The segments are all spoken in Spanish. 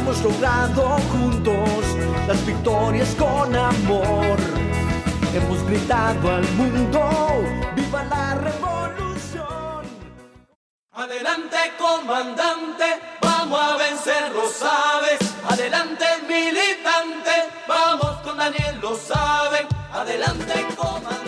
Hemos logrado juntos las victorias con amor. Hemos gritado al mundo, viva la revolución. Adelante comandante, vamos a vencer, lo sabes. Adelante militante, vamos con Daniel, lo saben. Adelante.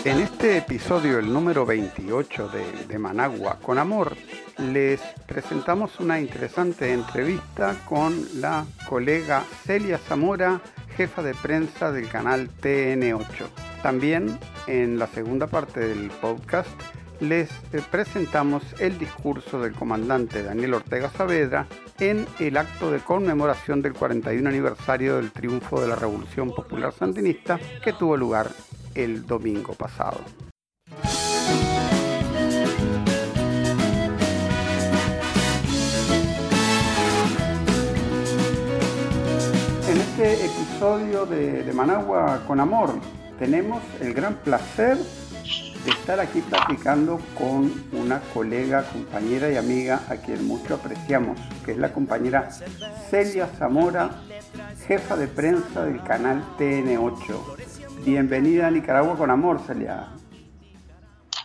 En este episodio, el número 28 de, de, Managua con Amor, les presentamos una interesante entrevista con la colega Celia Zamora, jefa de prensa del canal TN8. También en la segunda parte del podcast les eh, presentamos el discurso del comandante Daniel Ortega Saavedra en el acto de conmemoración del 41 aniversario del triunfo de la Revolución Popular Sandinista que tuvo lugar el domingo pasado. En este episodio de, Managua con Amor tenemos el gran placer de estar aquí platicando con una colega, compañera y amiga a quien mucho apreciamos, que es la compañera Celia Zamora, jefa de prensa del canal TN8. Bienvenida a Nicaragua con amor, Celia.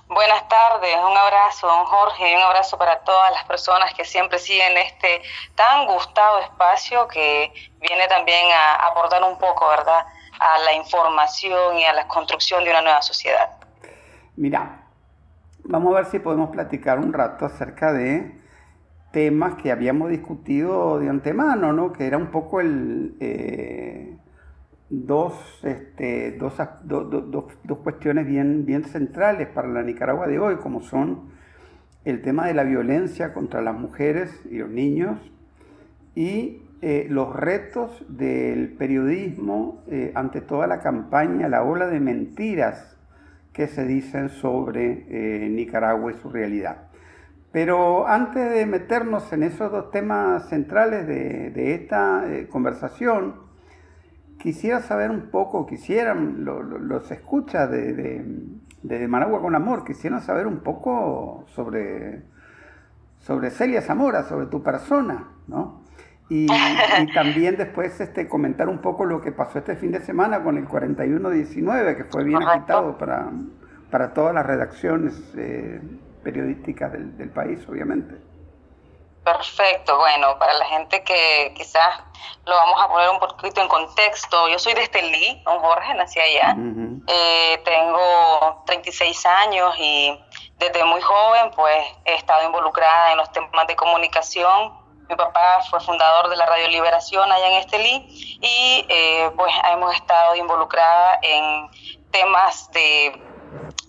Buenas tardes, un abrazo, don Jorge, y un abrazo para todas las personas que siempre siguen este tan gustado espacio que viene también a aportar un poco, ¿verdad?, a la información y a la construcción de una nueva sociedad. Mira, vamos a ver si podemos platicar un rato acerca de temas que habíamos discutido de antemano, ¿no? Que era un poco el... Eh, dos, este, dos, dos, cuestiones bien, bien centrales para la Nicaragua de hoy, como son el tema de la violencia contra las mujeres y los niños y eh, los retos del periodismo eh, ante toda la campaña, la ola de mentiras que se dicen sobre eh, Nicaragua y su realidad. Pero antes de meternos en esos dos temas centrales de, de esta conversación, quisiera saber un poco, quisieran, los escuchas de, de, Managua con Amor, quisieran saber un poco sobre, sobre Celia Zamora, sobre tu persona, ¿no? Y, también después este, comentar un poco lo que pasó este fin de semana con el 41-19, que fue bien agitado para, para todas las redacciones eh, periodísticas del, del país, obviamente. Perfecto, bueno, para la gente que quizás lo vamos a poner un poquito en contexto, yo soy de Estelí, don Jorge, nací allá, eh, tengo 36 años y desde muy joven pues he estado involucrada en los temas de comunicación. Mi papá fue fundador de la Radio Liberación allá en Estelí y eh, pues hemos estado involucrada en temas de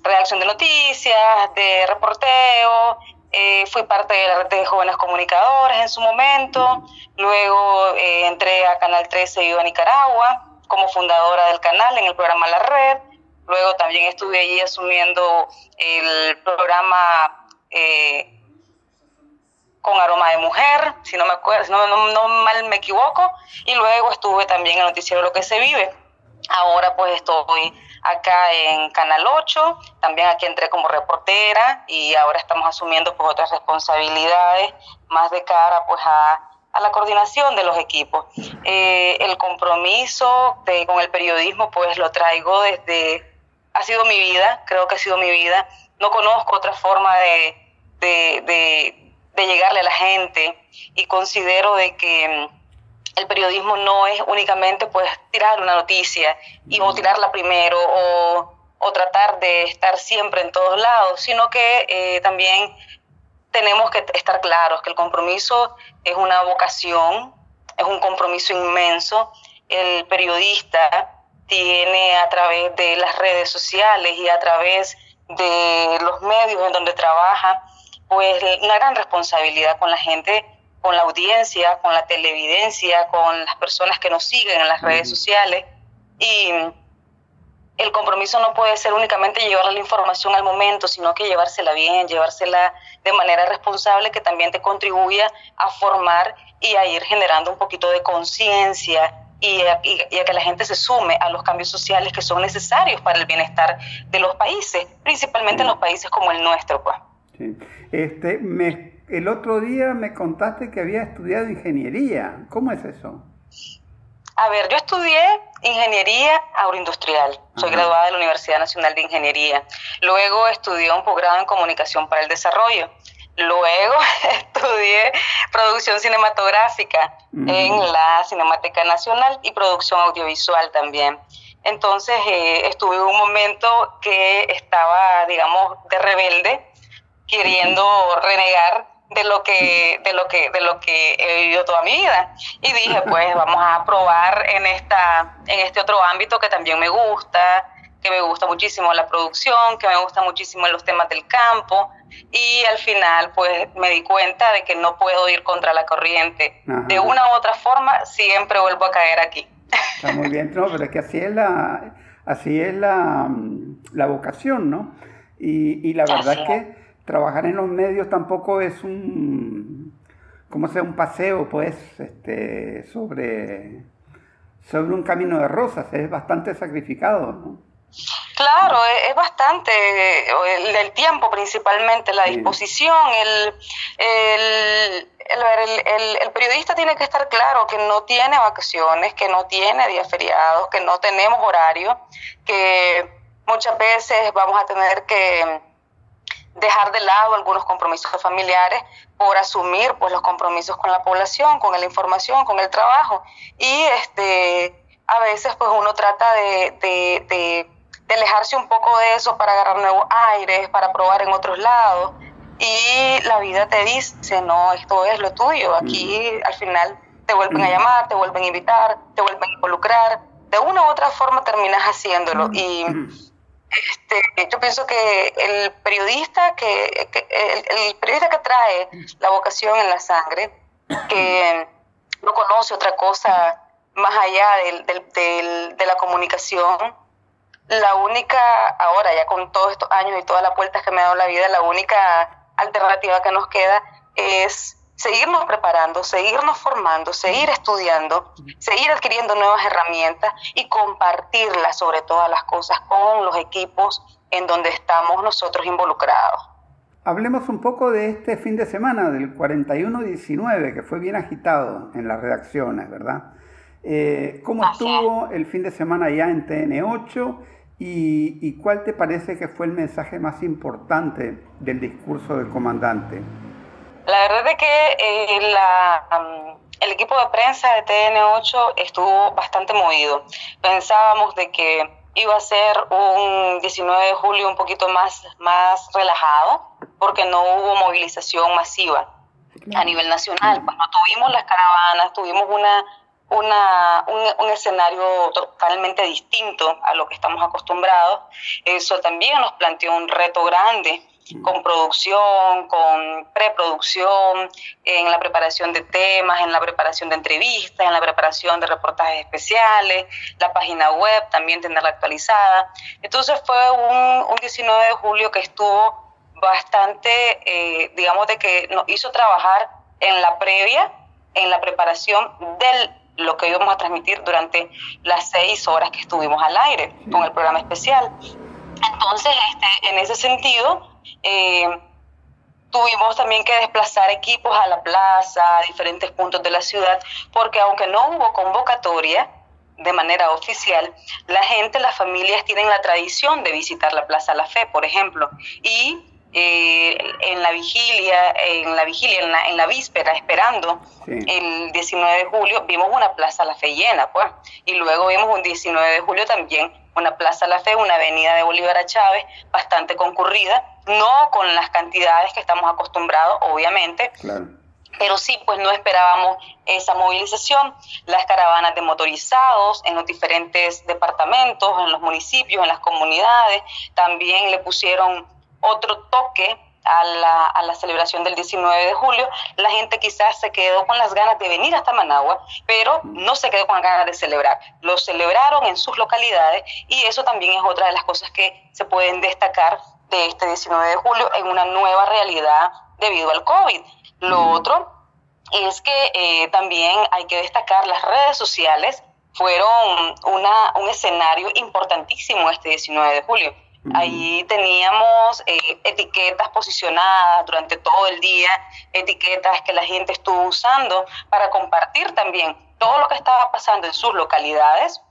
redacción de noticias, de reporteo, eh, fui parte de la red de jóvenes comunicadores en su momento, luego eh, entré a Canal 13 y a Nicaragua como fundadora del canal en el programa La Red, luego también estuve allí asumiendo el programa con aroma de mujer, si no me acuerdo, si no, mal me equivoco, y luego estuve también en el noticiero Lo que se vive. Ahora pues estoy acá en Canal 8, también aquí entré como reportera y ahora estamos asumiendo pues otras responsabilidades más de cara pues a, la coordinación de los equipos. Eh, el compromiso con el periodismo pues lo traigo desde, ha sido mi vida, creo que ha sido mi vida, no conozco otra forma de, de llegarle a la gente y considero de que el periodismo no es únicamente pues tirar una noticia y o tirarla primero o, tratar de estar siempre en todos lados, sino que eh, también tenemos que estar claros que el compromiso es una vocación, es un compromiso inmenso. El periodista tiene a través de las redes sociales y a través de los medios en donde trabaja, pues una gran responsabilidad con la gente con la audiencia, con la televidencia, con las personas que nos siguen en las redes sociales. Y el compromiso no puede ser únicamente llevar la información al momento, sino que llevársela bien, llevársela de manera responsable que también te contribuya a formar y a ir generando un poquito de conciencia y, a que la gente se sume a los cambios sociales que son necesarios para el bienestar de los países, principalmente en los países como el nuestro. Pues. Sí. Este, me, el otro día me contaste que había estudiado ingeniería. ¿Cómo es eso? A ver, yo estudié ingeniería agroindustrial. Soy graduada de la Universidad Nacional de Ingeniería. Luego estudié un posgrado en comunicación para el desarrollo. Luego estudié producción cinematográfica en la Cinemateca Nacional y producción audiovisual también. Entonces eh, estuve un momento que estaba, digamos, de rebelde, queriendo renegar de lo que de lo que de lo que he vivido toda mi vida. Y dije pues vamos a probar en esta en este otro ámbito que también me gusta que me gusta muchísimo la producción, que me gusta muchísimo los temas del campo. Y al final pues me di cuenta de que no puedo ir contra la corriente. De una u otra forma siempre vuelvo a caer aquí. Está muy bien, no, pero es que así es la, así es la, la vocación, ¿no? Y, y la verdad es que trabajar en los medios tampoco es un, como sea, un paseo, pues, este, sobre, sobre un camino de rosas, es bastante sacrificado, ¿no? Claro, es, bastante, el, el, tiempo principalmente, la disposición, el, el, el, periodista tiene que estar claro que no tiene vacaciones, que no tiene días feriados, que no tenemos horario, que muchas veces vamos a tener que dejar de lado algunos compromisos familiares por asumir pues los compromisos con la población, con la información, con el trabajo y este a veces pues uno trata de de alejarse un poco de eso para agarrar nuevos aires, para probar en otros lados. Y la vida te dice, no, esto es lo tuyo. Aquí al final te vuelven a llamar, te vuelven a invitar, te vuelven a involucrar. De una u otra forma terminas haciéndolo. Y este, yo pienso que el periodista que, el, periodista que trae la vocación en la sangre, que no conoce otra cosa más allá de la comunicación, la única, ahora ya con todos estos años y todas las vueltas que me ha dado la vida, la única alternativa que nos queda es seguirnos preparando, seguirnos formando, seguir estudiando, seguir adquiriendo nuevas herramientas y compartirlas sobre todas las cosas con los equipos en donde estamos nosotros involucrados. Hablemos un poco de este fin de semana, del 41-19, que fue bien agitado en las redacciones, ¿verdad? Eh, ¿Cómo estuvo el fin de semana ya en TN8 ¿Y, cuál te parece que fue el mensaje más importante del discurso del comandante? La verdad es que eh, el equipo de prensa de TN8 estuvo bastante movido. Pensábamos de que iba a ser un 19 de julio un poquito más, más relajado porque no hubo movilización masiva a nivel nacional. Cuando tuvimos las caravanas, tuvimos una una, un, escenario totalmente distinto a lo que estamos acostumbrados. Eso también nos planteó un reto grande con producción, con preproducción, en la preparación de temas, en la preparación de entrevistas, en la preparación de reportajes especiales, la página web también tenerla actualizada. Entonces fue un, un 19 de julio que estuvo bastante, eh, digamos, de que nos hizo trabajar en la previa, en la preparación del lo que íbamos a transmitir durante las seis horas que estuvimos al aire con el programa especial. Entonces, este, en ese sentido, eh, tuvimos también que desplazar equipos a la plaza, a diferentes puntos de la ciudad, porque aunque no hubo convocatoria de manera oficial, la gente, las familias tienen la tradición de visitar la Plaza La Fe, por ejemplo, y eh, en la vigilia, en la vigilia, en la, en la víspera, esperando el 19 de julio, vimos una Plaza La Fe llena, pues, y luego vimos un 19 de julio también una Plaza La Fe, una avenida de Bolívar a Chávez bastante concurrida, no con las cantidades que estamos acostumbrados, obviamente, pero sí, pues no esperábamos esa movilización. Las caravanas de motorizados en los diferentes departamentos, en los municipios, en las comunidades, también le pusieron otro toque a la, a la, celebración del 19 de julio, la gente quizás se quedó con las ganas de venir hasta Managua, pero no se quedó con las ganas de celebrar. Lo celebraron en sus localidades y eso también es otra de las cosas que se pueden destacar de este 19 de julio en una nueva realidad debido al COVID. Lo otro es que eh, también hay que destacar las redes sociales fueron una, un escenario importantísimo este 19 de julio. Ahí teníamos eh, etiquetas posicionadas durante todo el día, etiquetas que la gente estuvo usando para compartir también todo lo que estaba pasando en sus localidades,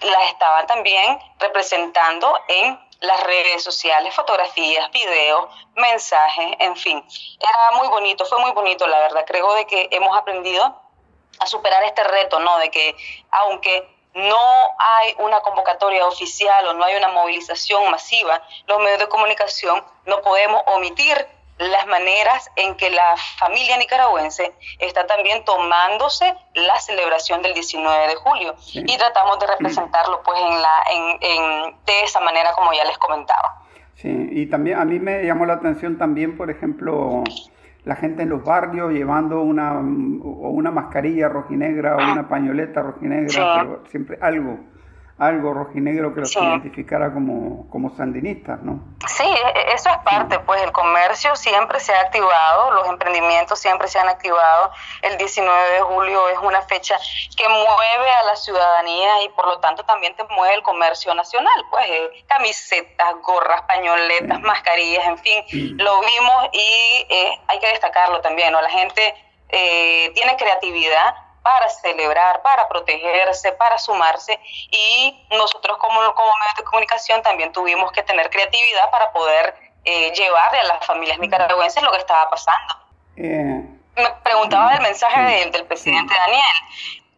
las estaban también representando en las redes sociales, fotografías, videos, mensajes, en fin. Era muy bonito, fue muy bonito, la verdad. Creo de que hemos aprendido a superar este reto, ¿no? De que aunque no hay una convocatoria oficial o no hay una movilización masiva, los medios de comunicación no podemos omitir las maneras en que la familia nicaragüense está también tomándose la celebración del 19 de julio. Y tratamos de representarlo pues en la en, de esa manera como ya les comentaba. Sí, y también a mí me llamó la atención también, por ejemplo, la gente en los barrios llevando una, una mascarilla rojinegra o una pañoleta rojinegra, pero siempre algo algo rojinegro que los identificara como, como sandinistas, ¿no? Sí, e, e, eso es parte, pues el comercio siempre se ha activado, los emprendimientos siempre se han activado. El 19 de julio es una fecha que mueve a la ciudadanía y por lo tanto también te mueve el comercio nacional, pues eh, camisetas, gorras, pañoletas, mascarillas, en fin, lo vimos y eh, hay que destacarlo también, ¿no? La gente eh, tiene creatividad para celebrar, para protegerse, para sumarse y nosotros como, como medios de comunicación también tuvimos que tener creatividad para poder eh, llevarle a las familias nicaragüenses lo que estaba pasando. Eh, Me preguntaba del mensaje del, presidente Daniel.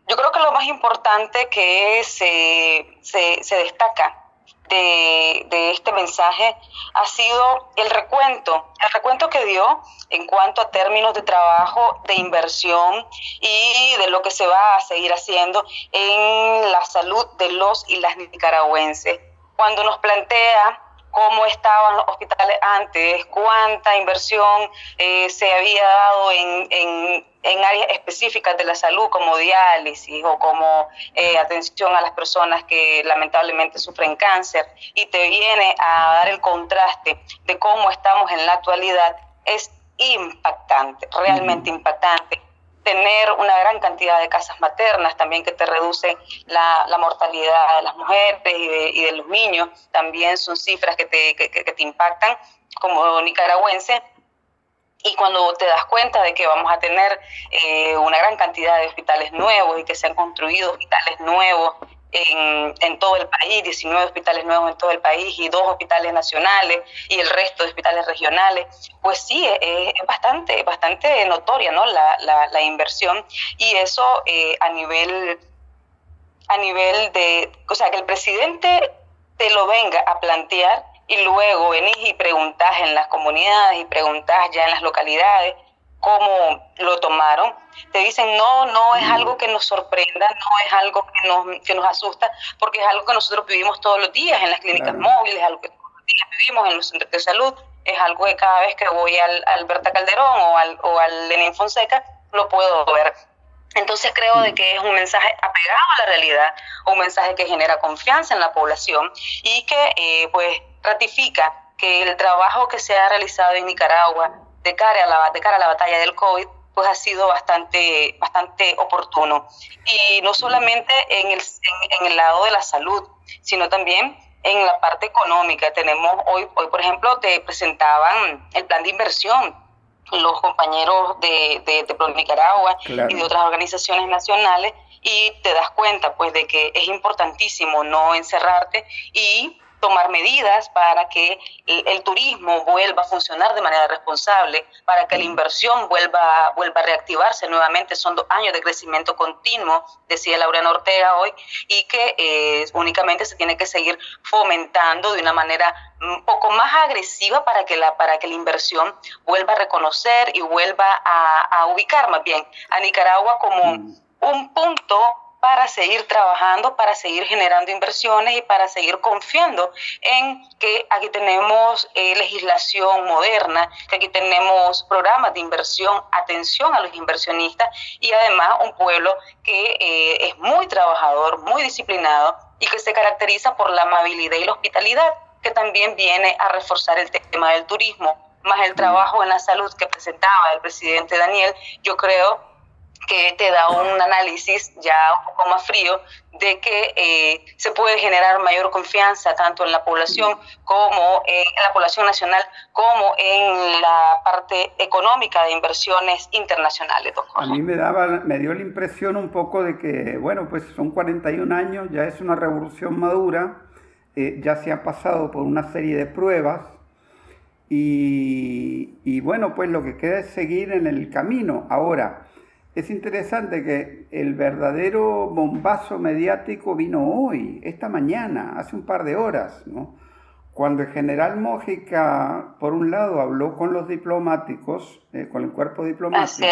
Yo creo que lo más importante que se, se, se destaca de, este mensaje ha sido el recuento, el recuento que dio en cuanto a términos de trabajo, de inversión y de lo que se va a seguir haciendo en la salud de los y las nicaragüenses. Cuando nos plantea cómo estaban los hospitales antes, cuánta inversión eh, se había dado en, en, áreas específicas de la salud, como diálisis o como eh, atención a las personas que lamentablemente sufren cáncer, y te viene a dar el contraste de cómo estamos en la actualidad, es impactante, realmente impactante tener una gran cantidad de casas maternas también que te reduce la, mortalidad de las mujeres y de, los niños, también son cifras que te, que, te impactan como nicaragüense. Y cuando te das cuenta de que vamos a tener eh, una gran cantidad de hospitales nuevos y que se han construido hospitales nuevos en, todo el país, 19 hospitales nuevos en todo el país y dos hospitales nacionales y el resto de hospitales regionales, pues sí, es, bastante, bastante notoria ¿no? la, la, la inversión y eso eh, a nivel a nivel de, o sea, que el presidente te lo venga a plantear y luego venís y preguntás en las comunidades y preguntás ya en las localidades cómo lo tomaron. Te dicen, no, no es algo que nos sorprenda, no es algo que nos, que nos asusta, porque es algo que nosotros vivimos todos los días en las clínicas móviles, es algo que todos los días vivimos en los centros de salud, es algo que cada vez que voy al Alberta Calderón o al, o al Lenín Fonseca, lo puedo ver. Entonces creo de que es un mensaje apegado a la realidad, un mensaje que genera confianza en la población y que eh, pues ratifica que el trabajo que se ha realizado en Nicaragua de cara a la, de cara a la batalla del COVID, pues ha sido bastante, bastante oportuno. Y no solamente en el, en, el lado de la salud, sino también en la parte económica. Tenemos hoy, hoy por ejemplo, te presentaban el plan de inversión los compañeros de, de, de Pro Nicaragua y de otras organizaciones nacionales y te das cuenta pues de que es importantísimo no encerrarte y tomar medidas para que el, turismo vuelva a funcionar de manera responsable, para que la inversión vuelva, vuelva a reactivarse nuevamente. Son dos años de crecimiento continuo, decía Laura Ortega hoy, y que eh, únicamente se tiene que seguir fomentando de una manera un poco más agresiva para que la, para que la inversión vuelva a reconocer y vuelva a, ubicar más bien a Nicaragua como un punto para seguir trabajando, para seguir generando inversiones y para seguir confiando en que aquí tenemos eh, legislación moderna, que aquí tenemos programas de inversión, atención a los inversionistas y además un pueblo que eh, es muy trabajador, muy disciplinado y que se caracteriza por la amabilidad y la hospitalidad, que también viene a reforzar el tema del turismo, más el trabajo en la salud que presentaba el presidente Daniel, yo creo que te da un análisis ya un poco más frío de que eh, se puede generar mayor confianza tanto en la población como en la población nacional como en la parte económica de inversiones internacionales. A mí me daba, me dio la impresión un poco de que, bueno, pues son 41 años, ya es una revolución madura, eh, ya se ha pasado por una serie de pruebas y, y bueno, pues lo que queda es seguir en el camino. Ahora, es interesante que el verdadero bombazo mediático vino hoy, esta mañana, hace un par de horas, ¿no? Cuando el general Mójica, por un lado, habló con los diplomáticos, eh, con el cuerpo diplomático,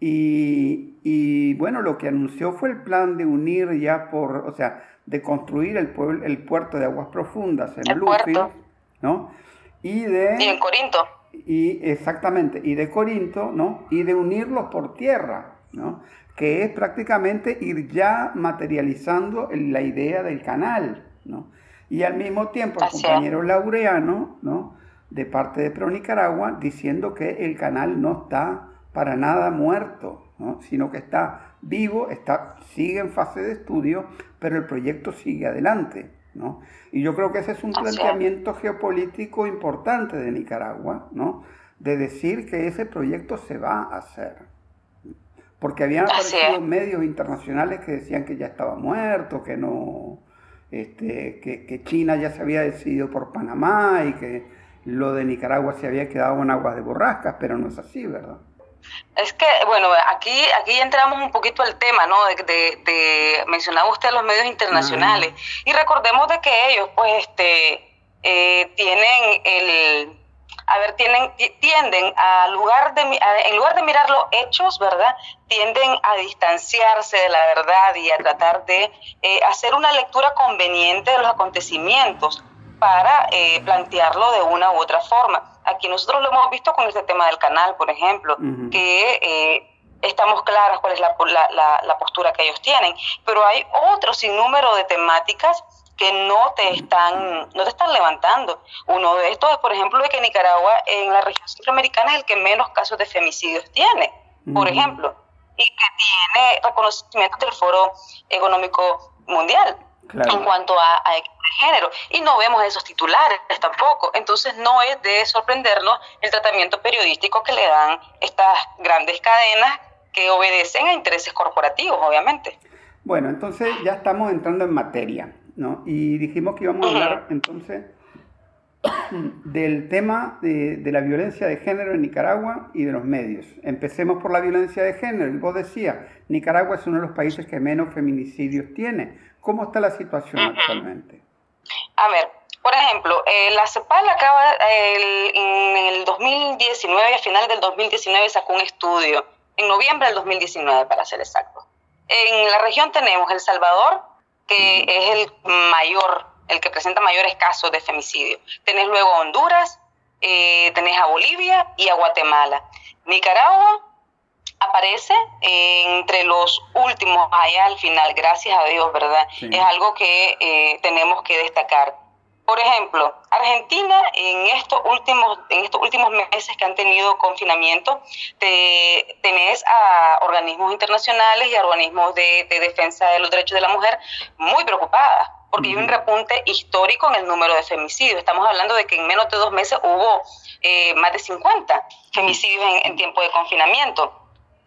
y, y, bueno, lo que anunció fue el plan de unir ya por, o sea, de construir el, el puerto de aguas profundas en Bluefield, ¿no? Y de... Y en Corinto y exactamente, y de Corinto, ¿no? Y de unirlos por tierra, ¿no? Que es prácticamente ir ya materializando la idea del canal, ¿no? Y al mismo tiempo el compañero Laureano, ¿no? De parte de Pro Nicaragua, diciendo que el canal no está para nada muerto, ¿no? sino que está vivo, está, sigue en fase de estudio, pero el proyecto sigue adelante. ¿No? Y yo creo que ese es un planteamiento geopolítico importante de Nicaragua, ¿no? de decir que ese proyecto se va a hacer. Porque habían aparecido medios internacionales que decían que ya estaba muerto, que no, este, que, que, China ya se había decidido por Panamá y que lo de Nicaragua se había quedado en aguas de borrascas, pero no es así, ¿verdad? Es que, bueno, aquí, aquí entramos un poquito al tema, ¿no? De, de, mencionaba usted los medios internacionales. Y recordemos de que ellos, pues, este, eh, tienen el, a ver, tienen, tienden a lugar de, en lugar de mirar los hechos, ¿verdad? Tienden a distanciarse de la verdad y a tratar de eh, hacer una lectura conveniente de los acontecimientos para eh, plantearlo de una u otra forma. Aquí nosotros lo hemos visto con este tema del canal, por ejemplo, que eh, estamos claras cuál es la, la, postura que ellos tienen, pero hay otro sinnúmero de temáticas que no te están no te están levantando. Uno de estos es, por ejemplo, de que Nicaragua en la región centroamericana es el que menos casos de femicidios tiene, por ejemplo, y que tiene reconocimiento del Foro Económico Mundial en cuanto a, a género. Y no vemos esos titulares tampoco. Entonces no es de sorprendernos el tratamiento periodístico que le dan estas grandes cadenas que obedecen a intereses corporativos, obviamente. Bueno, entonces ya estamos entrando en materia, ¿no? Y dijimos que íbamos a hablar entonces del tema de, de, la violencia de género en Nicaragua y de los medios. Empecemos por la violencia de género. Vos decías, Nicaragua es uno de los países que menos feminicidios tiene. ¿Cómo está la situación actualmente? A ver, por ejemplo, eh, la CEPAL acaba en el 2019, a final del 2019, sacó un estudio, en noviembre del 2019 para ser exacto. En la región tenemos El Salvador, que es el mayor, el que presenta mayores casos de femicidio. Tenés luego Honduras, eh, tenés a Bolivia y a Guatemala. Nicaragua aparece entre los últimos allá al final, gracias a Dios, ¿verdad? Es algo que eh, tenemos que destacar. Por ejemplo, Argentina en estos últimos, en estos últimos meses que han tenido confinamiento, te, tenés a organismos internacionales y a organismos de, defensa de los derechos de la mujer muy preocupadas, porque hay un repunte histórico en el número de femicidios. Estamos hablando de que en menos de dos meses hubo eh, más de 50 femicidios en tiempo de confinamiento.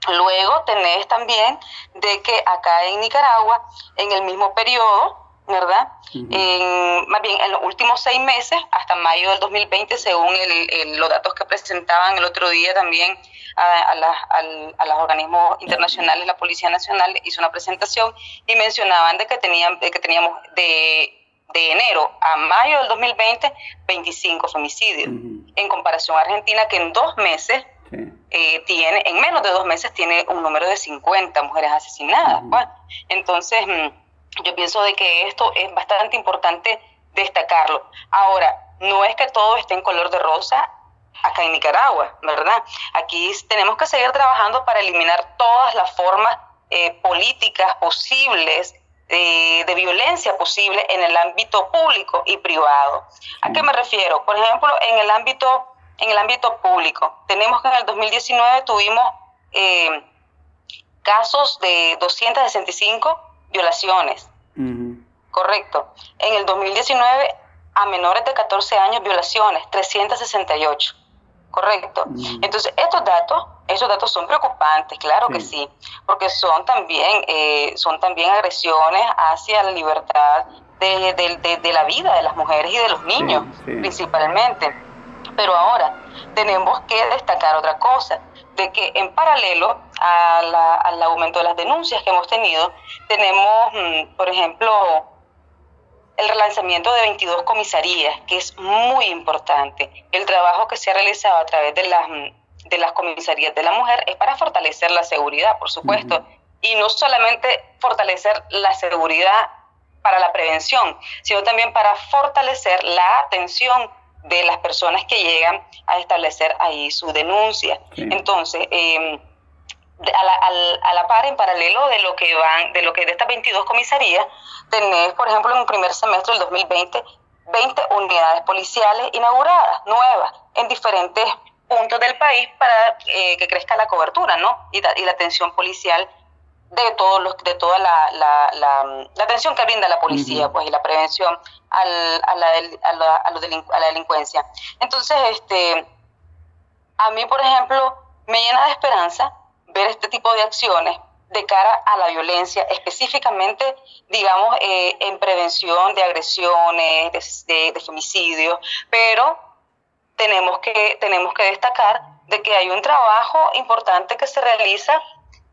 Luego tenés también de que acá en Nicaragua, en el mismo periodo, ¿verdad? en, más bien en los últimos seis meses, hasta mayo del 2020, según los datos que presentaban el otro día también a, a, los organismos internacionales, la Policía Nacional hizo una presentación y mencionaban de que, tenían, de que teníamos de, de enero a mayo del 2020 25 femicidios, en comparación a Argentina que en dos meses eh, tiene, en menos de dos meses tiene un número de 50 mujeres asesinadas. Pues. Entonces, mm, yo pienso de que esto es bastante importante destacarlo. Ahora, no es que todo esté en color de rosa acá en Nicaragua, ¿verdad? Aquí tenemos que seguir trabajando para eliminar todas las formas eh, políticas posibles de, violencia posible en el ámbito público y privado. ¿A qué me refiero? Por ejemplo, en el ámbito, en el ámbito público, tenemos que en el 2019 tuvimos eh, casos de 265 violaciones. Correcto. En el 2019 a menores de 14 años violaciones, 368. Correcto. Entonces, estos datos, esos datos son preocupantes, claro que sí, porque son también, eh, son también agresiones hacia la libertad de, la vida de las mujeres y de los niños, principalmente. Pero ahora, tenemos que destacar otra cosa, de que en paralelo al aumento de las denuncias que hemos tenido, tenemos, mm, por ejemplo, el relanzamiento de 22 comisarías, que es muy importante. El trabajo que se ha realizado a través de las, de las comisarías de la mujer es para fortalecer la seguridad, por supuesto, y no solamente fortalecer la seguridad para la prevención, sino también para fortalecer la atención de las personas que llegan a establecer ahí su denuncia. Entonces, eh, a la, a la par, en paralelo de lo que van, de lo que de estas 22 comisarías, tenés, por ejemplo, en el primer semestre del 2020, 20 unidades policiales inauguradas, nuevas, en diferentes puntos del país para eh, que crezca la cobertura, ¿no? Y, y, la atención policial de todos los, de toda la, la, la, atención que brinda la policía, pues, y la prevención al, a, la, a, la, a, a la delincuencia. Entonces, este, a mí, por ejemplo, me llena de esperanza ver este tipo de acciones de cara a la violencia, específicamente, digamos, eh, en prevención de agresiones, de, de, femicidios, pero tenemos que, tenemos que destacar de que hay un trabajo importante que se realiza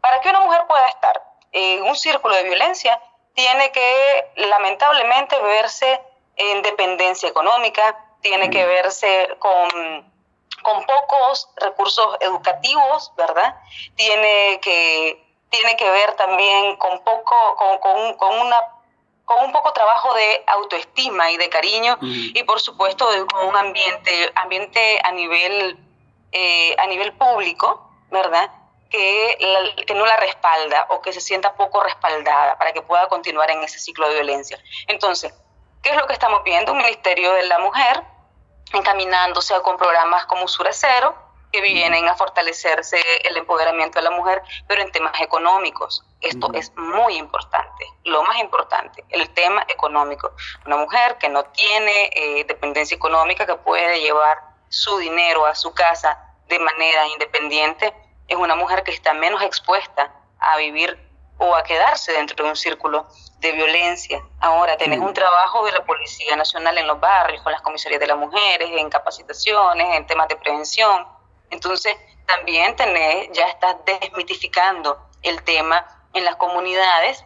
para que una mujer pueda estar en un círculo de violencia, tiene que lamentablemente verse en dependencia económica, tiene que verse con con pocos recursos educativos, ¿verdad? Tiene que, tiene que ver también con poco, con, con, una con un poco trabajo de autoestima y de cariño y por supuesto con un ambiente ambiente a nivel eh, a nivel público verdad que, que no la respalda o que se sienta poco respaldada para que pueda continuar en ese ciclo de violencia entonces qué es lo que estamos viendo un ministerio de la mujer encaminándose con programas como Usura Cero, que vienen a fortalecerse el empoderamiento de la mujer, pero en temas económicos. Esto es muy importante, lo más importante, el tema económico. Una mujer que no tiene eh, dependencia económica, que puede llevar su dinero a su casa de manera independiente, es una mujer que está menos expuesta a vivir o a quedarse dentro de un círculo de violencia. Ahora tenés un trabajo de la Policía Nacional en los barrios, con las comisarías de las mujeres, en capacitaciones, en temas de prevención. Entonces, también tenés, ya estás desmitificando el tema en las comunidades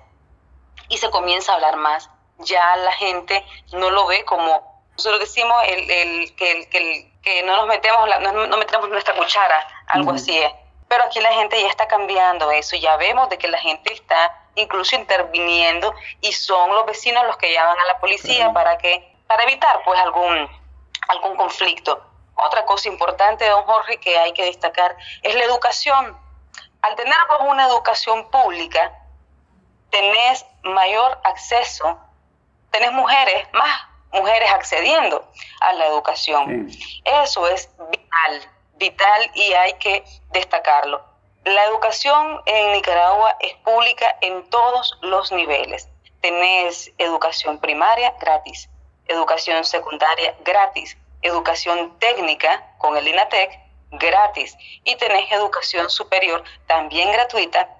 y se comienza a hablar más. Ya la gente no lo ve como, nosotros decimos el, el, que, el, que, no nos metemos, no, no metemos nuestra cuchara, algo así es pero aquí la gente ya está cambiando eso, ya vemos de que la gente está incluso interviniendo y son los vecinos los que llaman a la policía para que para evitar pues algún algún conflicto. Otra cosa importante, don Jorge, que hay que destacar es la educación. Al tener pues, una educación pública, tenés mayor acceso, tenés mujeres, más mujeres accediendo a la educación. Eso es vital vital y hay que destacarlo. La educación en Nicaragua es pública en todos los niveles. Tenés educación primaria gratis, educación secundaria gratis, educación técnica con el INATEC gratis y tenés educación superior también gratuita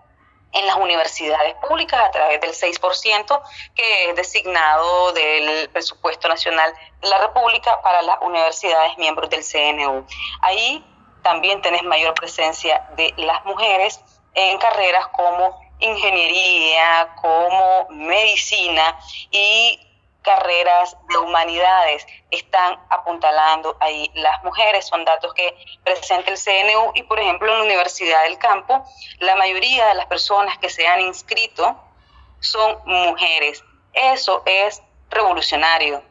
en las universidades públicas a través del 6% que es designado del presupuesto nacional de la República para las universidades miembros del CNU. Ahí también tenés mayor presencia de las mujeres en carreras como ingeniería, como medicina y carreras de humanidades están apuntalando ahí las mujeres. Son datos que presenta el CNU y, por ejemplo, en la Universidad del Campo, la mayoría de las personas que se han inscrito son mujeres. Eso es revolucionario,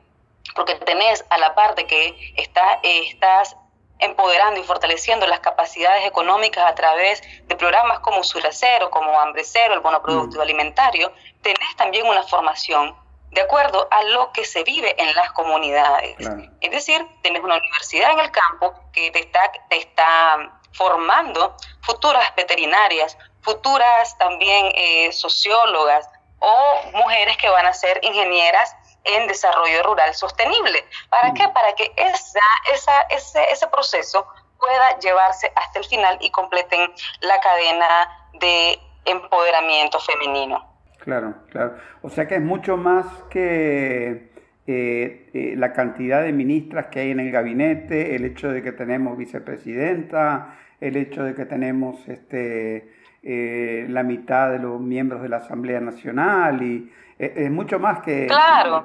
porque tenés a la parte que está, estás empoderando y fortaleciendo las capacidades económicas a través de programas como Suracero, como Hambre Cero, el Bono Productivo mm. Alimentario, tenés también una formación de acuerdo a lo que se vive en las comunidades. Es decir, tenés una universidad en el campo que te está, te está formando futuras veterinarias, futuras también eh, sociólogas o mujeres que van a ser ingenieras en desarrollo rural sostenible. ¿Para qué? Para que esa, esa, ese, ese proceso pueda llevarse hasta el final y completen la cadena de empoderamiento femenino. Claro, claro. O sea que es mucho más que eh, eh, la cantidad de ministras que hay en el gabinete, el hecho de que tenemos vicepresidenta, el hecho de que tenemos este, eh, la mitad de los miembros de la Asamblea Nacional y es mucho más que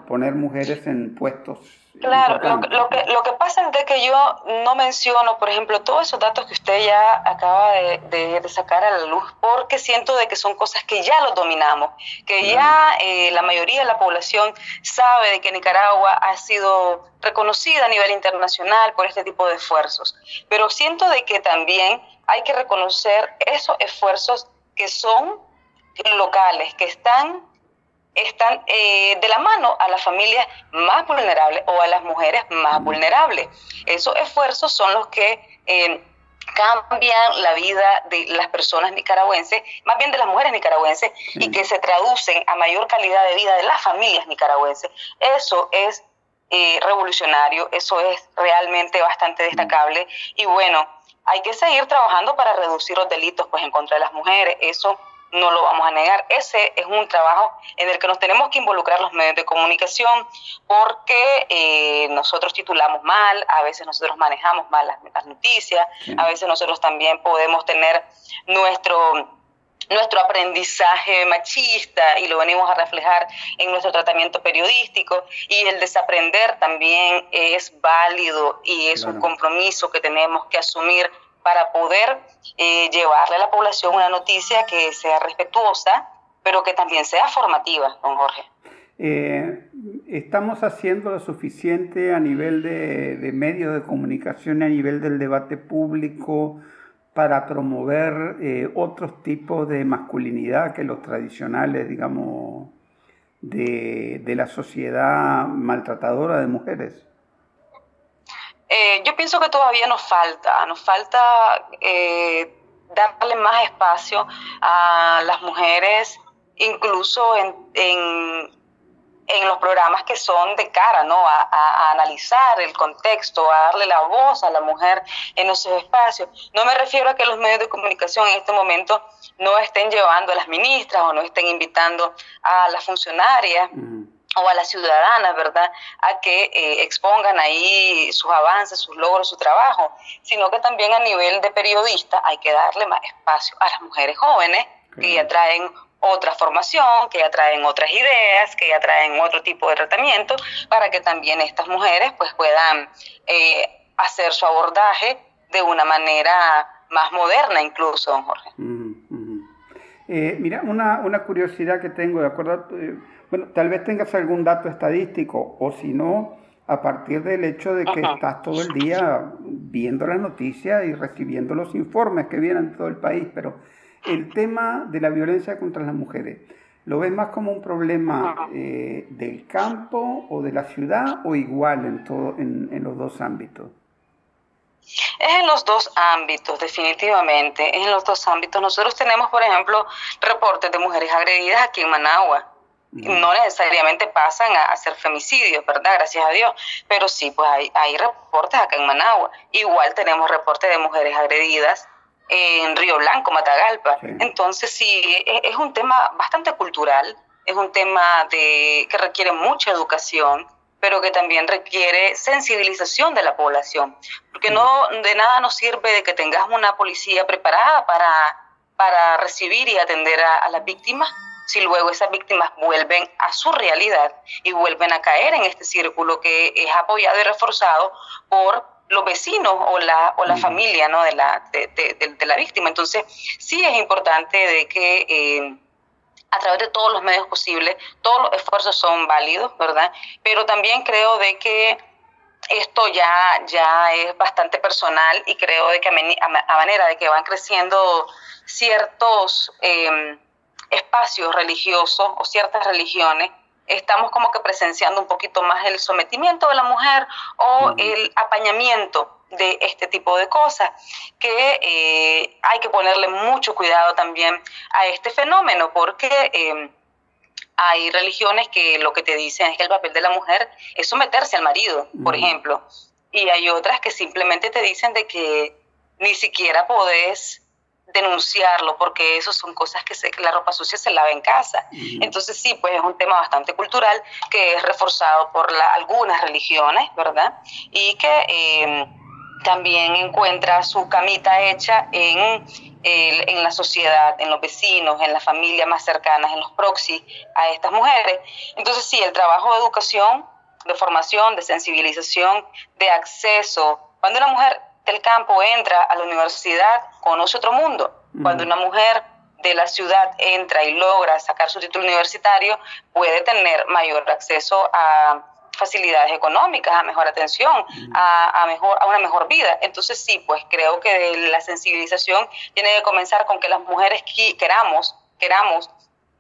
poner mujeres en puestos. Claro, lo, que, lo que pasa es que yo no menciono, por ejemplo, todos esos datos que usted ya acaba de, sacar a la luz, porque siento de que son cosas que ya los dominamos, que ya eh, la mayoría de la población sabe de que Nicaragua ha sido reconocida a nivel internacional por este tipo de esfuerzos. Pero siento de que también hay que reconocer esos esfuerzos que son locales, que están están eh, de la mano a las familias más vulnerables o a las mujeres más vulnerables. Esos esfuerzos son los que eh, cambian la vida de las personas nicaragüenses, más bien de las mujeres nicaragüenses, y que se traducen a mayor calidad de vida de las familias nicaragüenses. Eso es eh, revolucionario, eso es realmente bastante destacable. Y bueno, hay que seguir trabajando para reducir los delitos pues, en contra de las mujeres. Eso no lo vamos a negar. Ese es un trabajo en el que nos tenemos que involucrar los medios de comunicación porque eh, nosotros titulamos mal, a veces nosotros manejamos mal las, noticias, a veces nosotros también podemos tener nuestro nuestro aprendizaje machista y lo venimos a reflejar en nuestro tratamiento periodístico y el desaprender también es válido y es un compromiso que tenemos que asumir para poder eh, llevarle a la población una noticia que sea respetuosa, pero que también sea formativa, don Jorge. Eh, ¿Estamos haciendo lo suficiente a nivel de, medios de comunicación, a nivel del debate público, para promover eh, otros tipos de masculinidad que los tradicionales, digamos, de, de la sociedad maltratadora de mujeres? Eh, yo pienso que todavía nos falta, nos falta eh, darle más espacio a las mujeres, incluso en, en, los programas que son de cara, ¿no? A, analizar el contexto, a darle la voz a la mujer en esos espacios. No me refiero a que los medios de comunicación en este momento no estén llevando a las ministras o no estén invitando a las funcionarias o a las ciudadanas, ¿verdad?, a que eh, expongan ahí sus avances, sus logros, su trabajo, sino que también a nivel de periodista hay que darle más espacio a las mujeres jóvenes que ya traen otra formación, que ya traen otras ideas, que ya traen otro tipo de tratamiento, para que también estas mujeres pues puedan eh, hacer su abordaje de una manera más moderna incluso, don Jorge. Eh, mira, una, una curiosidad que tengo, de acuerdo bueno, tal vez tengas algún dato estadístico o si no, a partir del hecho de que estás todo el día viendo las noticias y recibiendo los informes que vienen de todo el país, pero el tema de la violencia contra las mujeres, ¿lo ves más como un problema eh, del campo o de la ciudad o igual en, todo, en, en los dos ámbitos? Es en los dos ámbitos, definitivamente, es en los dos ámbitos. Nosotros tenemos, por ejemplo, reportes de mujeres agredidas aquí en Managua no necesariamente pasan a, ser femicidios, ¿verdad? Gracias a Dios. Pero sí, pues hay, hay reportes acá en Managua. Igual tenemos reportes de mujeres agredidas en Río Blanco, Matagalpa. Entonces sí, es, es, un tema bastante cultural, es un tema de, que requiere mucha educación, pero que también requiere sensibilización de la población. Porque no de nada nos sirve de que tengas una policía preparada para, para recibir y atender a, a las víctimas si luego esas víctimas vuelven a su realidad y vuelven a caer en este círculo que es apoyado y reforzado por los vecinos o la, o la familia ¿no? de, la, de, la víctima. Entonces, sí es importante de que eh, a través de todos los medios posibles, todos los esfuerzos son válidos, ¿verdad? Pero también creo de que esto ya, ya es bastante personal y creo de que a, manera de que van creciendo ciertos em, espacios religiosos o ciertas religiones, estamos como que presenciando un poquito más el sometimiento de la mujer o el apañamiento de este tipo de cosas, que eh, hay que ponerle mucho cuidado también a este fenómeno, porque em, hay religiones que lo que te dicen es que el papel de la mujer es someterse al marido, por ejemplo, y hay otras que simplemente te dicen de que ni siquiera podés denunciarlo porque eso son cosas que, que la ropa sucia se lava en casa. Entonces sí, pues es un tema bastante cultural que es reforzado por algunas religiones, ¿verdad? Y que eh, también encuentra su camita hecha en, en la sociedad, en los vecinos, en las familias más cercanas, en los proxy a estas mujeres. Entonces sí, el trabajo de educación, de formación, de sensibilización, de acceso. Cuando una mujer del campo entra a la universidad, conoce otro mundo. Cuando una mujer de la ciudad entra y logra sacar su título universitario, puede tener mayor acceso a facilidades económicas, a mejor atención, a, mejor, a una mejor vida. Entonces sí, pues creo que la sensibilización tiene que comenzar con que las mujeres queramos, queramos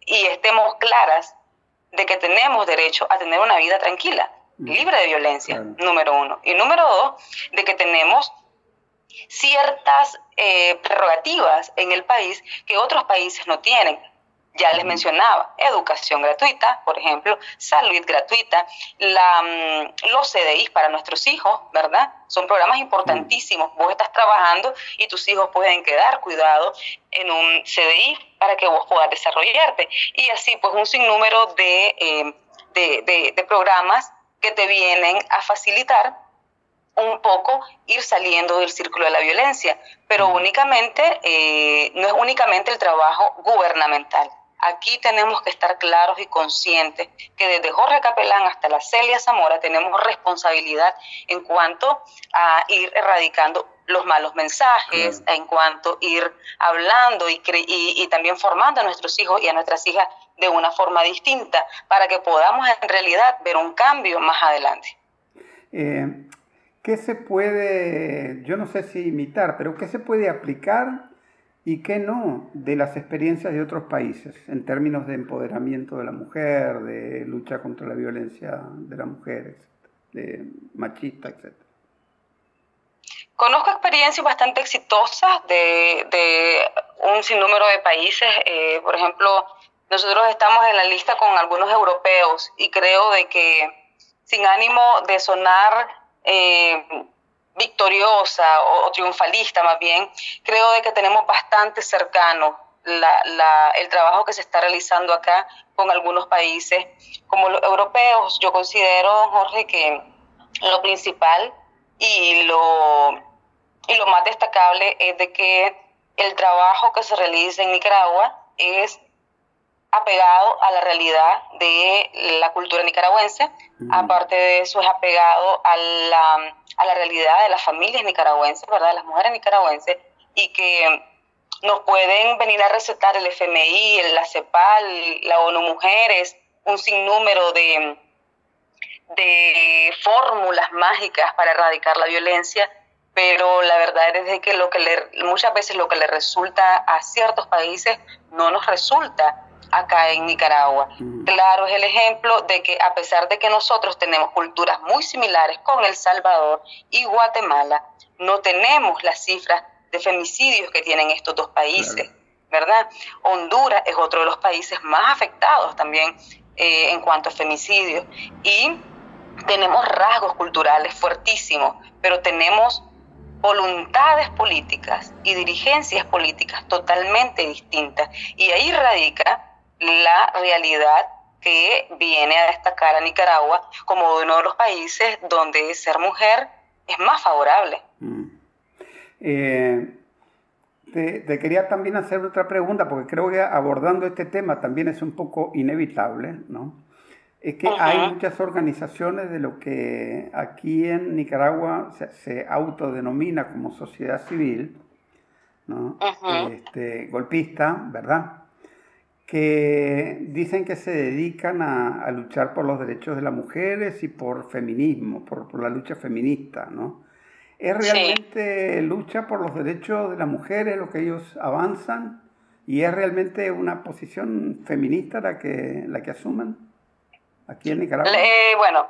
y estemos claras de que tenemos derecho a tener una vida tranquila, libre de violencia, número uno. Y número dos, de que tenemos ciertas eh, prerrogativas en el país que otros países no tienen. Ya les mencionaba, educación gratuita, por ejemplo, salud gratuita, la, mm, los CDIs para nuestros hijos, ¿verdad? Son programas importantísimos. Vos estás trabajando y tus hijos pueden quedar cuidados en un CDI para que vos puedas desarrollarte. Y así, pues, un sinnúmero de, eh, de, de programas que te vienen a facilitar un poco ir saliendo del círculo de la violencia, pero únicamente, eh, no es únicamente el trabajo gubernamental. Aquí tenemos que estar claros y conscientes que desde Jorge Capelán hasta la Celia Zamora tenemos responsabilidad en cuanto a ir erradicando los malos mensajes, en cuanto a ir hablando y, y, también formando a nuestros hijos y a nuestras hijas de una forma distinta para que podamos en realidad ver un cambio más adelante. Eh, ¿Qué se puede, yo no sé si imitar, pero qué se puede aplicar y qué no de las experiencias de otros países en términos de empoderamiento de la mujer, de lucha contra la violencia de la mujer, de machista, etc. Conozco experiencias bastante exitosas de, un sinnúmero de países. Eh, por ejemplo, nosotros estamos en la lista con algunos europeos y creo de que sin ánimo de sonar eh, victoriosa o, triunfalista más bien, creo de que tenemos bastante cercano el trabajo que se está realizando acá con algunos países como los europeos. Yo considero, Jorge, que lo principal y lo, y lo más destacable es de que el trabajo que se realiza en Nicaragua es apegado a la realidad de la cultura nicaragüense, aparte de eso es apegado a la, a la realidad de las familias nicaragüenses, ¿verdad? De las mujeres nicaragüenses, y que nos pueden venir a recetar el FMI, la CEPAL, la ONU Mujeres, un sinnúmero de, de fórmulas mágicas para erradicar la violencia, pero la verdad es de que, lo que le, muchas veces lo que le resulta a ciertos países no nos resulta acá en Nicaragua. Claro es el ejemplo de que a pesar de que nosotros tenemos culturas muy similares con El Salvador y Guatemala, no tenemos las cifras de femicidios que tienen estos dos países, ¿verdad? Honduras es otro de los países más afectados también eh, en cuanto a femicidios y tenemos rasgos culturales fuertísimos, pero tenemos voluntades políticas y dirigencias políticas totalmente distintas. Y ahí radica la realidad que viene a destacar a Nicaragua como uno de los países donde ser mujer es más favorable. Mm. Eh, te, quería también hacer otra pregunta, porque creo que abordando este tema también es un poco inevitable, ¿no? Es que hay muchas organizaciones de lo que aquí en Nicaragua se, autodenomina como sociedad civil, ¿no? este, golpista, ¿verdad? Que dicen que se dedican a, luchar por los derechos de las mujeres y por feminismo, por, por la lucha feminista, ¿no? ¿Es realmente lucha por los derechos de las mujeres lo que ellos avanzan? ¿Y es realmente una posición feminista la que, la que asumen aquí en Nicaragua? Eh, bueno,